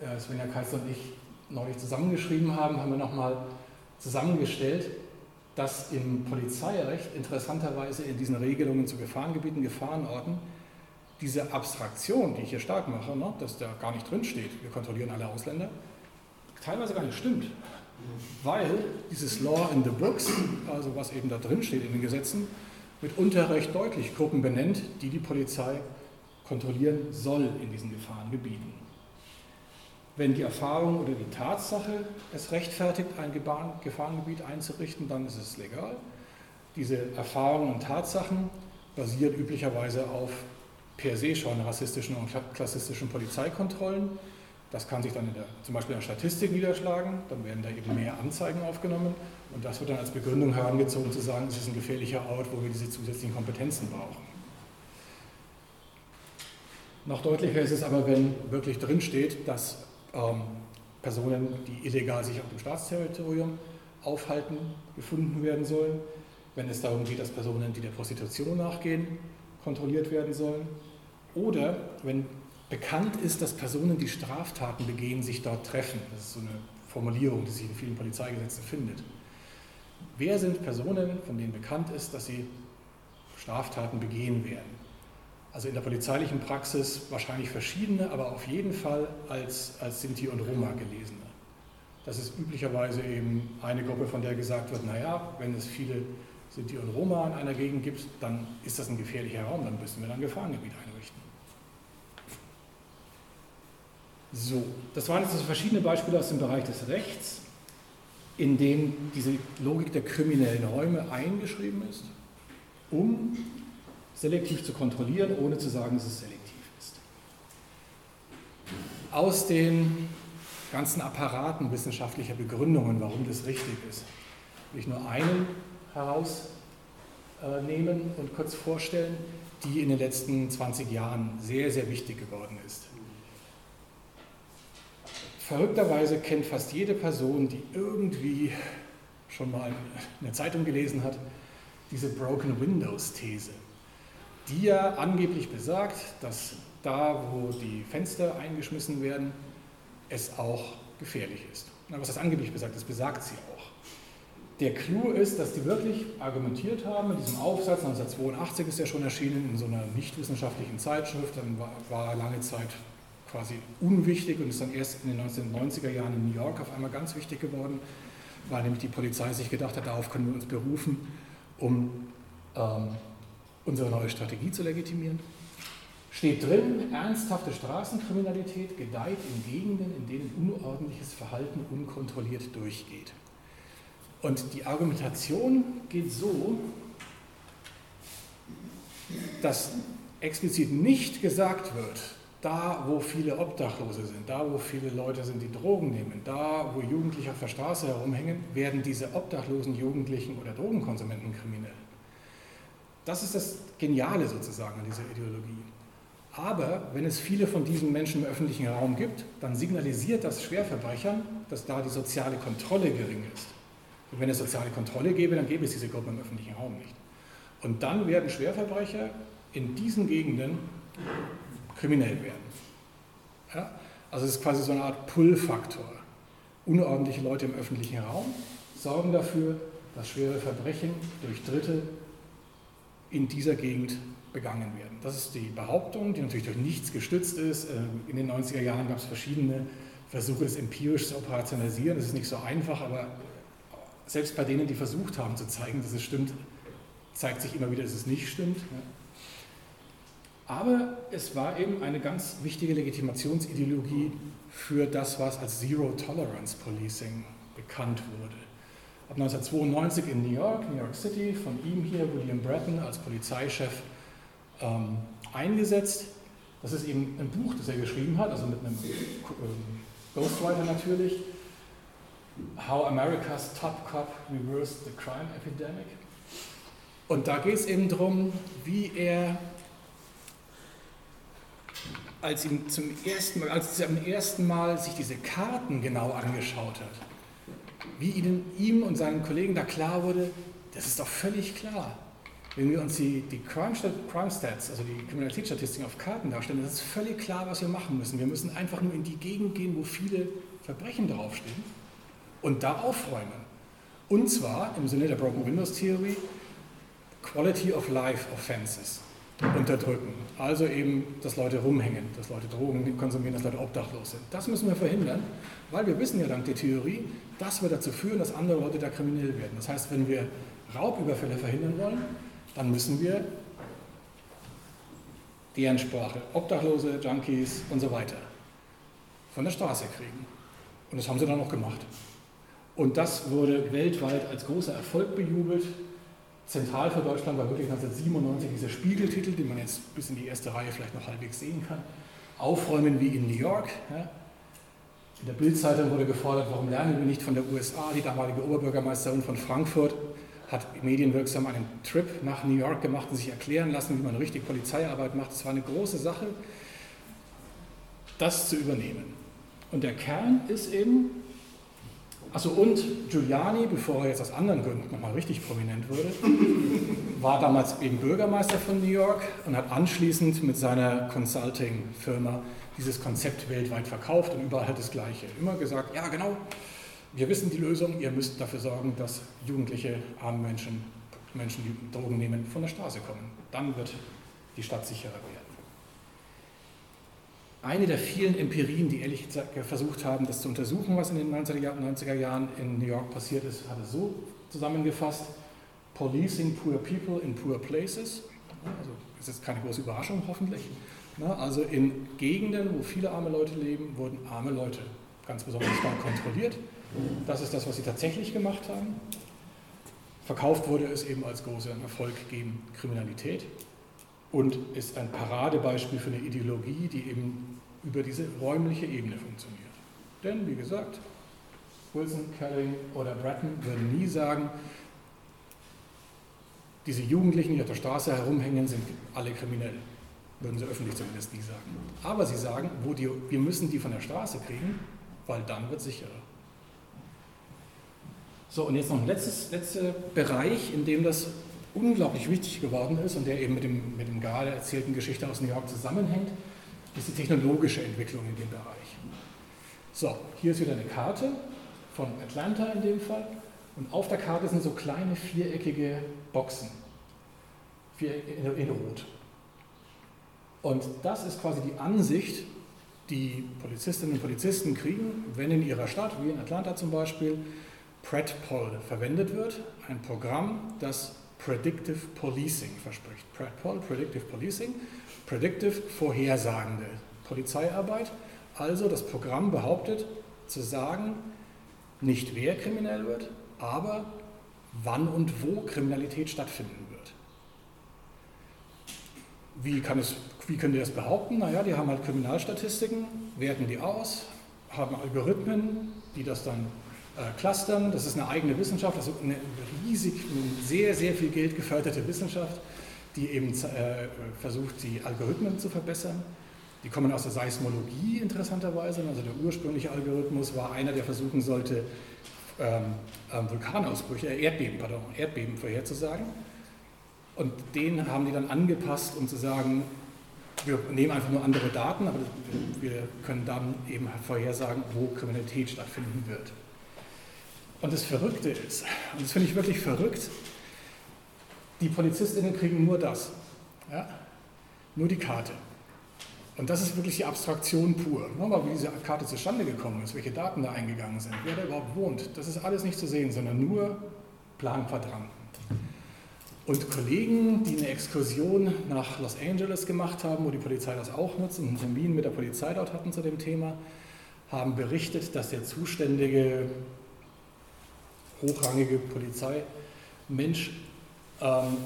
äh, Svenja Kaiser und ich neulich zusammengeschrieben haben, haben wir nochmal zusammengestellt, dass im Polizeirecht interessanterweise in diesen Regelungen zu Gefahrengebieten, Gefahrenorten, diese Abstraktion, die ich hier stark mache, ne, dass da gar nicht drin steht, wir kontrollieren alle Ausländer, teilweise gar nicht stimmt. Weil dieses Law in the Books, also was eben da drin steht in den Gesetzen, mitunter recht deutlich Gruppen benennt, die die Polizei kontrollieren soll in diesen Gefahrengebieten. Wenn die Erfahrung oder die Tatsache es rechtfertigt, ein Gefahrengebiet einzurichten, dann ist es legal. Diese Erfahrungen und Tatsachen basieren üblicherweise auf per se schon rassistischen und klassistischen Polizeikontrollen. Das kann sich dann der, zum Beispiel in der Statistik niederschlagen, dann werden da eben mehr Anzeigen aufgenommen und das wird dann als Begründung herangezogen zu sagen, es ist ein gefährlicher Ort, wo wir diese zusätzlichen Kompetenzen brauchen. Noch deutlicher ist es aber, wenn wirklich drinsteht, dass ähm, Personen, die illegal sich auf dem Staatsterritorium aufhalten, gefunden werden sollen. Wenn es darum geht, dass Personen, die der Prostitution nachgehen, kontrolliert werden sollen. Oder wenn bekannt ist, dass Personen, die Straftaten begehen, sich dort treffen. Das ist so eine Formulierung, die sich in vielen Polizeigesetzen findet. Wer sind Personen, von denen bekannt ist, dass sie Straftaten begehen werden? Also in der polizeilichen Praxis wahrscheinlich verschiedene, aber auf jeden Fall als, als Sinti und Roma gelesene. Das ist üblicherweise eben eine Gruppe, von der gesagt wird, naja, wenn es viele Sinti und Roma in einer Gegend gibt, dann ist das ein gefährlicher Raum, dann müssen wir dann ein Gefahrengebiet einrichten. So, das waren jetzt also verschiedene Beispiele aus dem Bereich des Rechts, in denen diese Logik der kriminellen Räume eingeschrieben ist, um selektiv zu kontrollieren, ohne zu sagen, dass es selektiv ist. Aus den ganzen Apparaten wissenschaftlicher Begründungen, warum das richtig ist, will ich nur einen herausnehmen und kurz vorstellen, die in den letzten 20 Jahren sehr, sehr wichtig geworden ist. Verrückterweise kennt fast jede Person, die irgendwie schon mal eine Zeitung gelesen hat, diese Broken Windows These die ja angeblich besagt, dass da, wo die Fenster eingeschmissen werden, es auch gefährlich ist. was das angeblich besagt, das besagt sie auch. Der Clou ist, dass die wirklich argumentiert haben, in diesem Aufsatz, 1982 ist er schon erschienen, in so einer nichtwissenschaftlichen Zeitschrift, dann war, war er lange Zeit quasi unwichtig und ist dann erst in den 1990er Jahren in New York auf einmal ganz wichtig geworden, weil nämlich die Polizei sich gedacht hat, darauf können wir uns berufen, um ähm, unsere neue Strategie zu legitimieren. Steht drin, ernsthafte Straßenkriminalität gedeiht in Gegenden, in denen unordentliches Verhalten unkontrolliert durchgeht. Und die Argumentation geht so, dass explizit nicht gesagt wird, da, wo viele Obdachlose sind, da, wo viele Leute sind, die Drogen nehmen, da, wo Jugendliche auf der Straße herumhängen, werden diese obdachlosen Jugendlichen oder Drogenkonsumenten kriminell. Das ist das Geniale sozusagen an dieser Ideologie. Aber wenn es viele von diesen Menschen im öffentlichen Raum gibt, dann signalisiert das Schwerverbrechern, dass da die soziale Kontrolle gering ist. Und wenn es soziale Kontrolle gäbe, dann gäbe es diese Gruppen im öffentlichen Raum nicht. Und dann werden Schwerverbrecher in diesen Gegenden kriminell werden. Ja? Also es ist quasi so eine Art Pull-Faktor. Unordentliche Leute im öffentlichen Raum sorgen dafür, dass schwere Verbrechen durch Dritte in dieser Gegend begangen werden. Das ist die Behauptung, die natürlich durch nichts gestützt ist. Äh, in den 90er Jahren gab es verschiedene Versuche, das empirisch zu operationalisieren. Das ist nicht so einfach, aber selbst bei denen, die versucht haben zu zeigen, dass es stimmt, zeigt sich immer wieder, dass es nicht stimmt. Aber es war eben eine ganz wichtige Legitimationsideologie für das, was als Zero Tolerance Policing bekannt wurde. Ab 1992 in New York, New York City, von ihm hier, William Bratton, als Polizeichef ähm, eingesetzt. Das ist eben ein Buch, das er geschrieben hat, also mit einem ähm, Ghostwriter natürlich. How America's Top Cop Reversed the Crime Epidemic. Und da geht es eben darum, wie er, als, ihm zum ersten Mal, als er am ersten Mal sich diese Karten genau angeschaut hat, wie ihnen, ihm und seinen Kollegen da klar wurde, das ist doch völlig klar. Wenn wir uns die, die Crime, Crime Stats, also die Kriminalitätsstatistiken auf Karten darstellen, dann ist völlig klar, was wir machen müssen. Wir müssen einfach nur in die Gegend gehen, wo viele Verbrechen draufstehen und da aufräumen. Und zwar im Sinne der Broken Windows Theory Quality of Life Offenses unterdrücken. Also eben, dass Leute rumhängen, dass Leute Drogen konsumieren, dass Leute obdachlos sind. Das müssen wir verhindern, weil wir wissen ja dank der Theorie, das wird dazu führen, dass andere Leute da kriminell werden. Das heißt, wenn wir Raubüberfälle verhindern wollen, dann müssen wir deren Sprache, Obdachlose, Junkies und so weiter, von der Straße kriegen. Und das haben sie dann auch gemacht. Und das wurde weltweit als großer Erfolg bejubelt. Zentral für Deutschland war wirklich 1997 dieser Spiegeltitel, den man jetzt bis in die erste Reihe vielleicht noch halbwegs sehen kann. Aufräumen wie in New York. In der Bildzeitung wurde gefordert, warum lernen wir nicht von der USA? Die damalige Oberbürgermeisterin von Frankfurt hat medienwirksam einen Trip nach New York gemacht und sich erklären lassen, wie man richtig Polizeiarbeit macht. Es war eine große Sache, das zu übernehmen. Und der Kern ist eben, also und Giuliani, bevor er jetzt aus anderen Gründen nochmal richtig prominent wurde, war damals eben Bürgermeister von New York und hat anschließend mit seiner Consulting-Firma dieses Konzept weltweit verkauft und überall hat das Gleiche. Immer gesagt, ja genau, wir wissen die Lösung, ihr müsst dafür sorgen, dass jugendliche, arme Menschen, Menschen, die Drogen nehmen, von der Straße kommen. Dann wird die Stadt sicherer werden. Eine der vielen Empirien, die ehrlich gesagt versucht haben, das zu untersuchen, was in den 90er Jahren in New York passiert ist, hat es so zusammengefasst, Policing poor people in poor places. Also ist jetzt keine große Überraschung hoffentlich. Also in Gegenden, wo viele arme Leute leben, wurden arme Leute ganz besonders stark kontrolliert. Das ist das, was sie tatsächlich gemacht haben. Verkauft wurde es eben als großer Erfolg gegen Kriminalität und ist ein Paradebeispiel für eine Ideologie, die eben über diese räumliche Ebene funktioniert. Denn, wie gesagt, Wilson, Kelly oder Bratton würden nie sagen, diese Jugendlichen, die auf der Straße herumhängen, sind alle kriminell. Würden sie öffentlich zumindest nie sagen. Aber sie sagen, wo die, wir müssen die von der Straße kriegen, weil dann wird sicherer. So, und jetzt noch ein letztes, letzter Bereich, in dem das unglaublich wichtig geworden ist und der eben mit, dem, mit dem gerade erzählten Geschichte aus New York zusammenhängt, ist die technologische Entwicklung in dem Bereich. So, hier ist wieder eine Karte von Atlanta in dem Fall und auf der Karte sind so kleine viereckige Boxen in Rot. Und das ist quasi die Ansicht, die Polizistinnen und Polizisten kriegen, wenn in ihrer Stadt, wie in Atlanta zum Beispiel, PredPol verwendet wird, ein Programm, das Predictive Policing verspricht. PredPol, Predictive Policing, Predictive vorhersagende Polizeiarbeit. Also das Programm behauptet zu sagen, nicht wer kriminell wird, aber wann und wo Kriminalität stattfinden wird. wie, kann es, wie können die das behaupten? Naja, die haben halt Kriminalstatistiken, werten die aus, haben Algorithmen, die das dann clustern. Das ist eine eigene Wissenschaft, also eine riesig, sehr, sehr viel Geld geförderte Wissenschaft, die eben äh, versucht, die Algorithmen zu verbessern. Die kommen aus der Seismologie interessanterweise. Also der ursprüngliche Algorithmus war einer, der versuchen sollte, ähm, ähm, Vulkanausbrüche, äh, Erdbeben, pardon, Erdbeben vorherzusagen. Und den haben die dann angepasst, um zu sagen, wir nehmen einfach nur andere Daten, aber wir können dann eben vorhersagen, wo Kriminalität stattfinden wird. Und das Verrückte ist, und das finde ich wirklich verrückt, die PolizistInnen kriegen nur das, ja? nur die Karte. Und das ist wirklich die Abstraktion pur. Nochmal, wie diese Karte zustande gekommen ist, welche Daten da eingegangen sind, wer da überhaupt wohnt, das ist alles nicht zu sehen, sondern nur Planquadranten. Und Kollegen, die eine Exkursion nach Los Angeles gemacht haben, wo die Polizei das auch nutzt und einen Termin mit der Polizei dort hatten zu dem Thema, haben berichtet, dass der zuständige, hochrangige Polizeimensch ähm,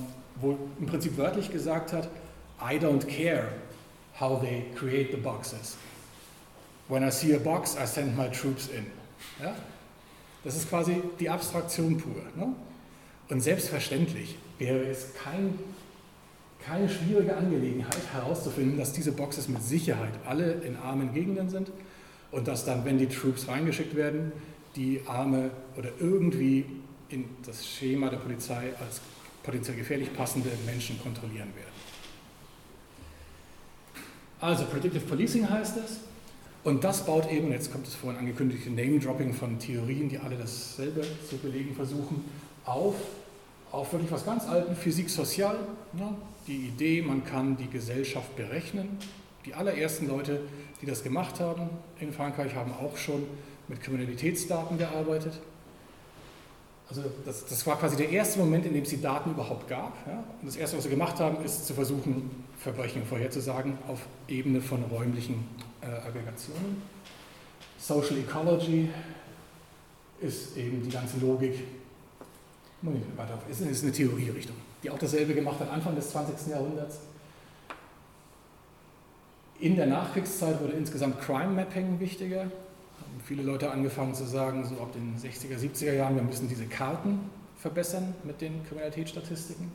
wohl im Prinzip wörtlich gesagt hat, I don't care how they create the boxes. When I see a box, I send my troops in. Ja? Das ist quasi die Abstraktion pur. Ne? Und selbstverständlich wäre es kein, keine schwierige Angelegenheit herauszufinden, dass diese Boxes mit Sicherheit alle in armen Gegenden sind und dass dann, wenn die Troops reingeschickt werden, die Arme oder irgendwie in das Schema der Polizei als potenziell gefährlich passende Menschen kontrollieren werden. Also Predictive Policing heißt es. Und das baut eben, jetzt kommt das vorhin angekündigte Name-Dropping von Theorien, die alle dasselbe zu belegen versuchen, auf, auf wirklich was ganz alten, Physik Sozial. Ne? Die Idee, man kann die Gesellschaft berechnen. Die allerersten Leute, die das gemacht haben in Frankreich, haben auch schon mit Kriminalitätsdaten gearbeitet. Also das, das, war quasi der erste Moment, in dem es die Daten überhaupt gab. Ja? Und das Erste, was sie gemacht haben, ist zu versuchen, Verbrechen vorherzusagen auf Ebene von räumlichen äh, Aggregationen. Social Ecology ist eben die ganze Logik, ist eine Theorierichtung, die auch dasselbe gemacht hat Anfang des 20. Jahrhunderts. In der Nachkriegszeit wurde insgesamt Crime Mapping wichtiger viele Leute angefangen zu sagen, so ab den 60er, 70er Jahren, wir müssen diese Karten verbessern mit den Kriminalitätsstatistiken.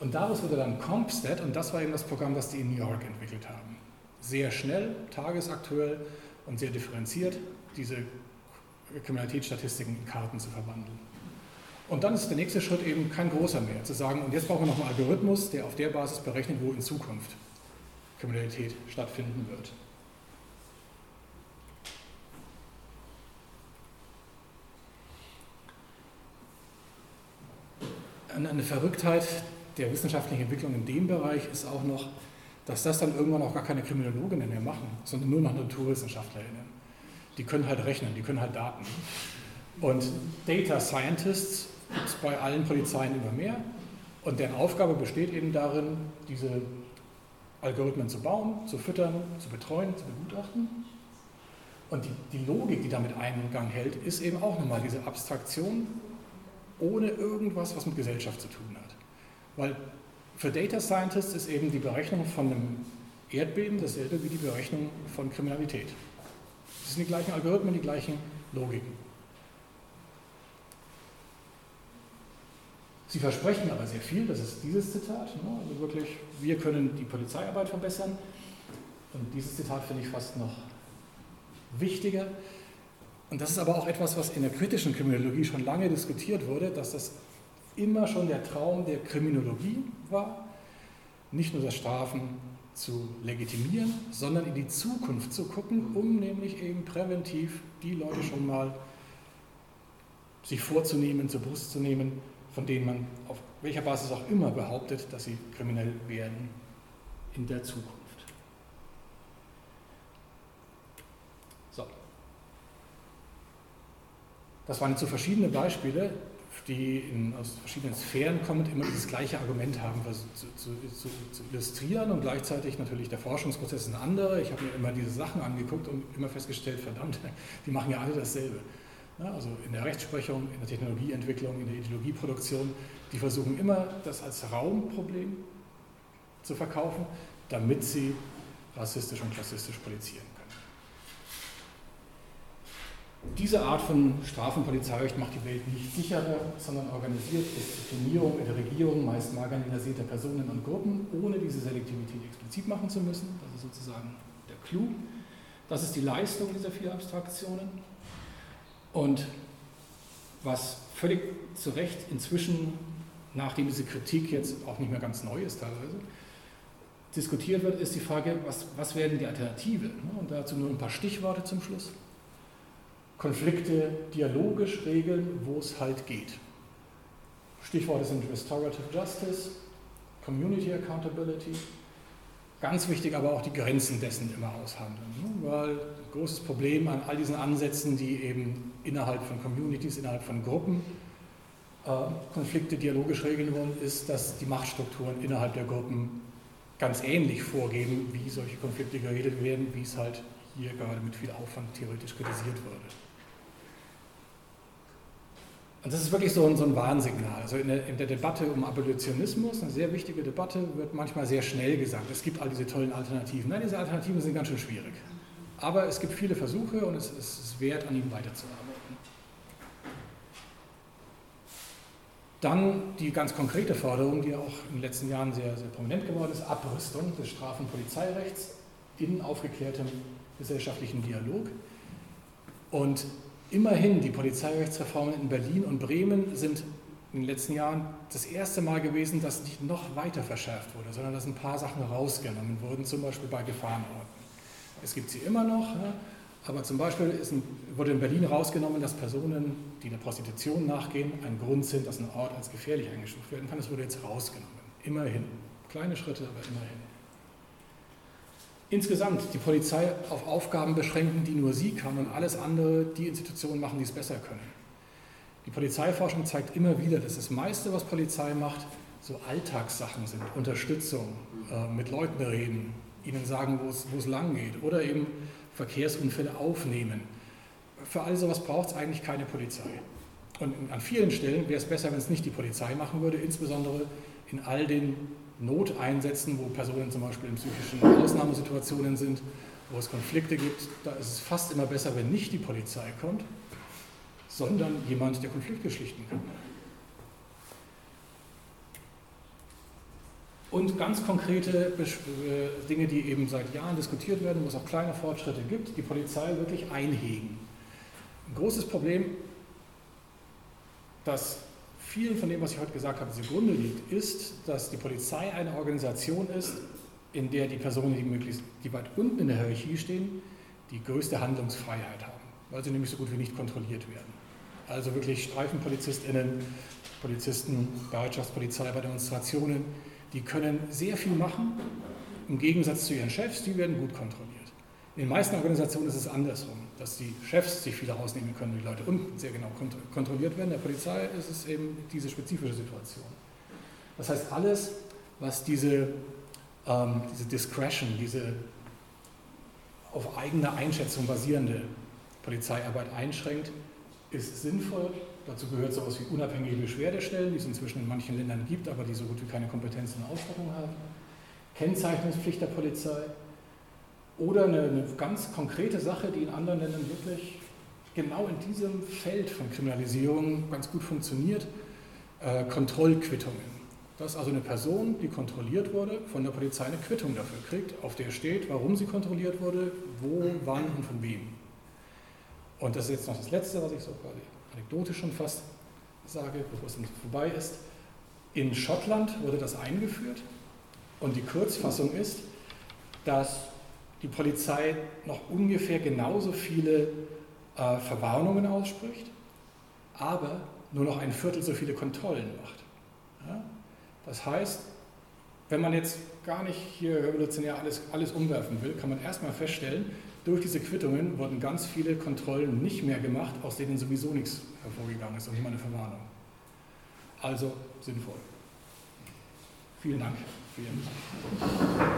Und daraus wurde dann CompStat und das war eben das Programm, das die in New York entwickelt haben. Sehr schnell, tagesaktuell und sehr differenziert diese Kriminalitätsstatistiken in Karten zu verwandeln. Und dann ist der nächste Schritt eben kein großer mehr, zu sagen, und jetzt brauchen wir noch einen Algorithmus, der auf der Basis berechnet, wo in Zukunft Kriminalität stattfinden wird. Eine Verrücktheit der wissenschaftlichen Entwicklung in dem Bereich ist auch noch, dass das dann irgendwann auch gar keine Kriminologinnen mehr machen, sondern nur noch NaturwissenschaftlerInnen. Die können halt rechnen, die können halt Daten. Und Data Scientists es bei allen Polizeien immer mehr. Und deren Aufgabe besteht eben darin, diese Algorithmen zu bauen, zu füttern, zu betreuen, zu begutachten. Und die, die Logik, die damit Eingang hält, ist eben auch nochmal diese Abstraktion ohne irgendwas, was mit Gesellschaft zu tun hat. Weil für Data Scientists ist eben die Berechnung von einem Erdbeben dasselbe wie die Berechnung von Kriminalität. Das sind die gleichen Algorithmen, die gleichen Logiken. Sie versprechen aber sehr viel, das ist dieses Zitat, ne? also wirklich, wir können die Polizeiarbeit verbessern. Und dieses Zitat finde ich fast noch wichtiger. Und das ist aber auch etwas, was in der kritischen Kriminologie schon lange diskutiert wurde, dass das immer schon der Traum der Kriminologie war, nicht nur das Strafen zu legitimieren, sondern in die Zukunft zu gucken, um nämlich eben präventiv die Leute schon mal sich vorzunehmen, zur Brust zu nehmen, von denen man auf welcher Basis auch immer behauptet, dass sie kriminell werden in der Zukunft. Das waren jetzt so verschiedene Beispiele, die in, aus verschiedenen Sphären kommend immer dieses gleiche Argument haben, zu, zu, zu, zu, illustrieren und gleichzeitig natürlich der Forschungsprozess ist ein anderer. Ich habe mir immer diese Sachen angeguckt und immer festgestellt, verdammt, die machen ja alle dasselbe. Ja, also in der Rechtsprechung, in der Technologieentwicklung, in der Ideologieproduktion, die versuchen immer das als Raumproblem zu verkaufen, damit sie rassistisch und klassistisch polizieren können. Diese Art von Strafenpolizeirecht macht die Welt nicht sicherer, sondern organisiert Disziplinierung in der Regierung meist marginalisierter Personen und Gruppen, ohne diese Selektivität explizit machen zu müssen. Das ist sozusagen der Clou. Das ist die Leistung dieser vier Abstraktionen. Und was völlig zu Recht inzwischen, nachdem diese Kritik jetzt auch nicht mehr ganz neu ist teilweise, diskutiert wird, ist die Frage, was, was werden die Alternative? Und dazu nur ein paar Stichworte zum Schluss. Konflikte dialogisch regeln, wo es halt geht. Stichworte sind Restorative Justice, Community Accountability, Ganz wichtig aber auch die Grenzen dessen immer aushandeln, ne? weil ein großes Problem an all diesen Ansätzen, die eben innerhalb von Communities, innerhalb von Gruppen äh, Konflikte dialogisch regeln wollen, ist, dass die Machtstrukturen innerhalb der Gruppen ganz ähnlich vorgeben, wie solche Konflikte geredet werden, wie es halt hier gerade mit viel Aufwand theoretisch kritisiert wurde. Und das ist wirklich so ein, so ein Warnsignal. Also in der, in der, Debatte um Abolitionismus, eine sehr wichtige Debatte, wird manchmal sehr schnell gesagt, es gibt all diese tollen Alternativen. Nein, diese Alternativen sind ganz schön schwierig. Aber es gibt viele Versuche und es, ist wert, an ihnen weiterzuarbeiten. Dann die ganz konkrete Forderung, die auch in den letzten Jahren sehr, sehr prominent geworden ist, Abrüstung des Straf- und Polizeirechts in aufgeklärtem gesellschaftlichen Dialog. Und Immerhin, die Polizeirechtsreformen in Berlin und Bremen sind in den letzten Jahren das erste Mal gewesen, dass nicht noch weiter verschärft wurde, sondern dass ein paar Sachen rausgenommen wurden, zum Beispiel bei Gefahrenorten. Es gibt sie immer noch, aber zum Beispiel ein, wurde in Berlin rausgenommen, dass Personen, die der Prostitution nachgehen, ein Grund sind, dass ein Ort als gefährlich eingestuft werden kann. Das wurde jetzt rausgenommen. Immerhin. Kleine Schritte, aber immerhin. Insgesamt die Polizei auf Aufgaben beschränken, die nur sie kann und alles andere die Institutionen machen, die es besser können. Die Polizeiforschung zeigt immer wieder, dass das meiste, was Polizei macht, so Alltagssachen sind. Unterstützung, äh, mit Leuten reden, ihnen sagen, wo es, lang geht oder eben Verkehrsunfälle aufnehmen. Für all sowas braucht es eigentlich keine Polizei. Und an vielen Stellen wäre es besser, wenn es nicht die Polizei machen würde, insbesondere in all den Noteinsätzen, wo Personen zum Beispiel in psychischen Ausnahmesituationen sind, wo es Konflikte gibt, da ist es fast immer besser, wenn nicht die Polizei kommt, sondern jemand, der Konflikte schlichten kann. Und ganz konkrete äh, Dinge, die eben seit Jahren diskutiert werden, wo es auch kleine Fortschritte gibt, die Polizei wirklich einhegen. Ein großes Problem, das vielen von dem, was ich heute gesagt habe, zugrunde liegt, ist, dass die Polizei eine Organisation ist, in der die Personen, die möglichst die weit unten in der Hierarchie stehen, die größte Handlungsfreiheit haben, weil sie nämlich so gut wie nicht kontrolliert werden. Also wirklich StreifenpolizistInnen, Polizisten, Bereitschaftspolizei bei Demonstrationen, die können sehr viel machen, im Gegensatz zu ihren Chefs, die werden gut kontrolliert. In den meisten Organisationen ist es andersrum, dass die Chefs sich viel rausnehmen können, die Leute unten sehr genau kontrolliert werden. Der Polizei ist es eben diese spezifische Situation. Das heißt, alles, was diese, ähm, diese Discretion, diese auf eigener Einschätzung basierende Polizeiarbeit einschränkt, ist sinnvoll. Dazu gehört sowas wie unabhängige Beschwerdestellen, die es inzwischen in manchen Ländern gibt, aber die so gut wie keine Kompetenz in Ausstattung haben. Kennzeichnungspflicht der Polizei, oder eine, eine ganz konkrete Sache, die in anderen Ländern wirklich genau in diesem Feld von Kriminalisierung ganz gut funktioniert, äh, Kontrollquittungen. Dass also eine Person, die kontrolliert wurde, von der Polizei eine Quittung dafür kriegt, auf der steht, warum sie kontrolliert wurde, wo, wann und von wem. Und das ist jetzt noch das Letzte, was ich so quasi anekdotisch schon fast sage, bevor es vorbei ist. In Schottland wurde das eingeführt und die Kurzfassung ist, dass die Polizei noch ungefähr genauso viele äh, Verwarnungen ausspricht, aber nur noch ein Viertel so viele Kontrollen macht. Ja? Das heißt, wenn man jetzt gar nicht hier revolutionär alles, alles umwerfen will, kann man erstmal feststellen, durch diese Quittungen wurden ganz viele Kontrollen nicht mehr gemacht, aus denen sowieso nichts hervorgegangen ist und mal eine Verwarnung. Also sinnvoll. Vielen Dank Vielen Dank.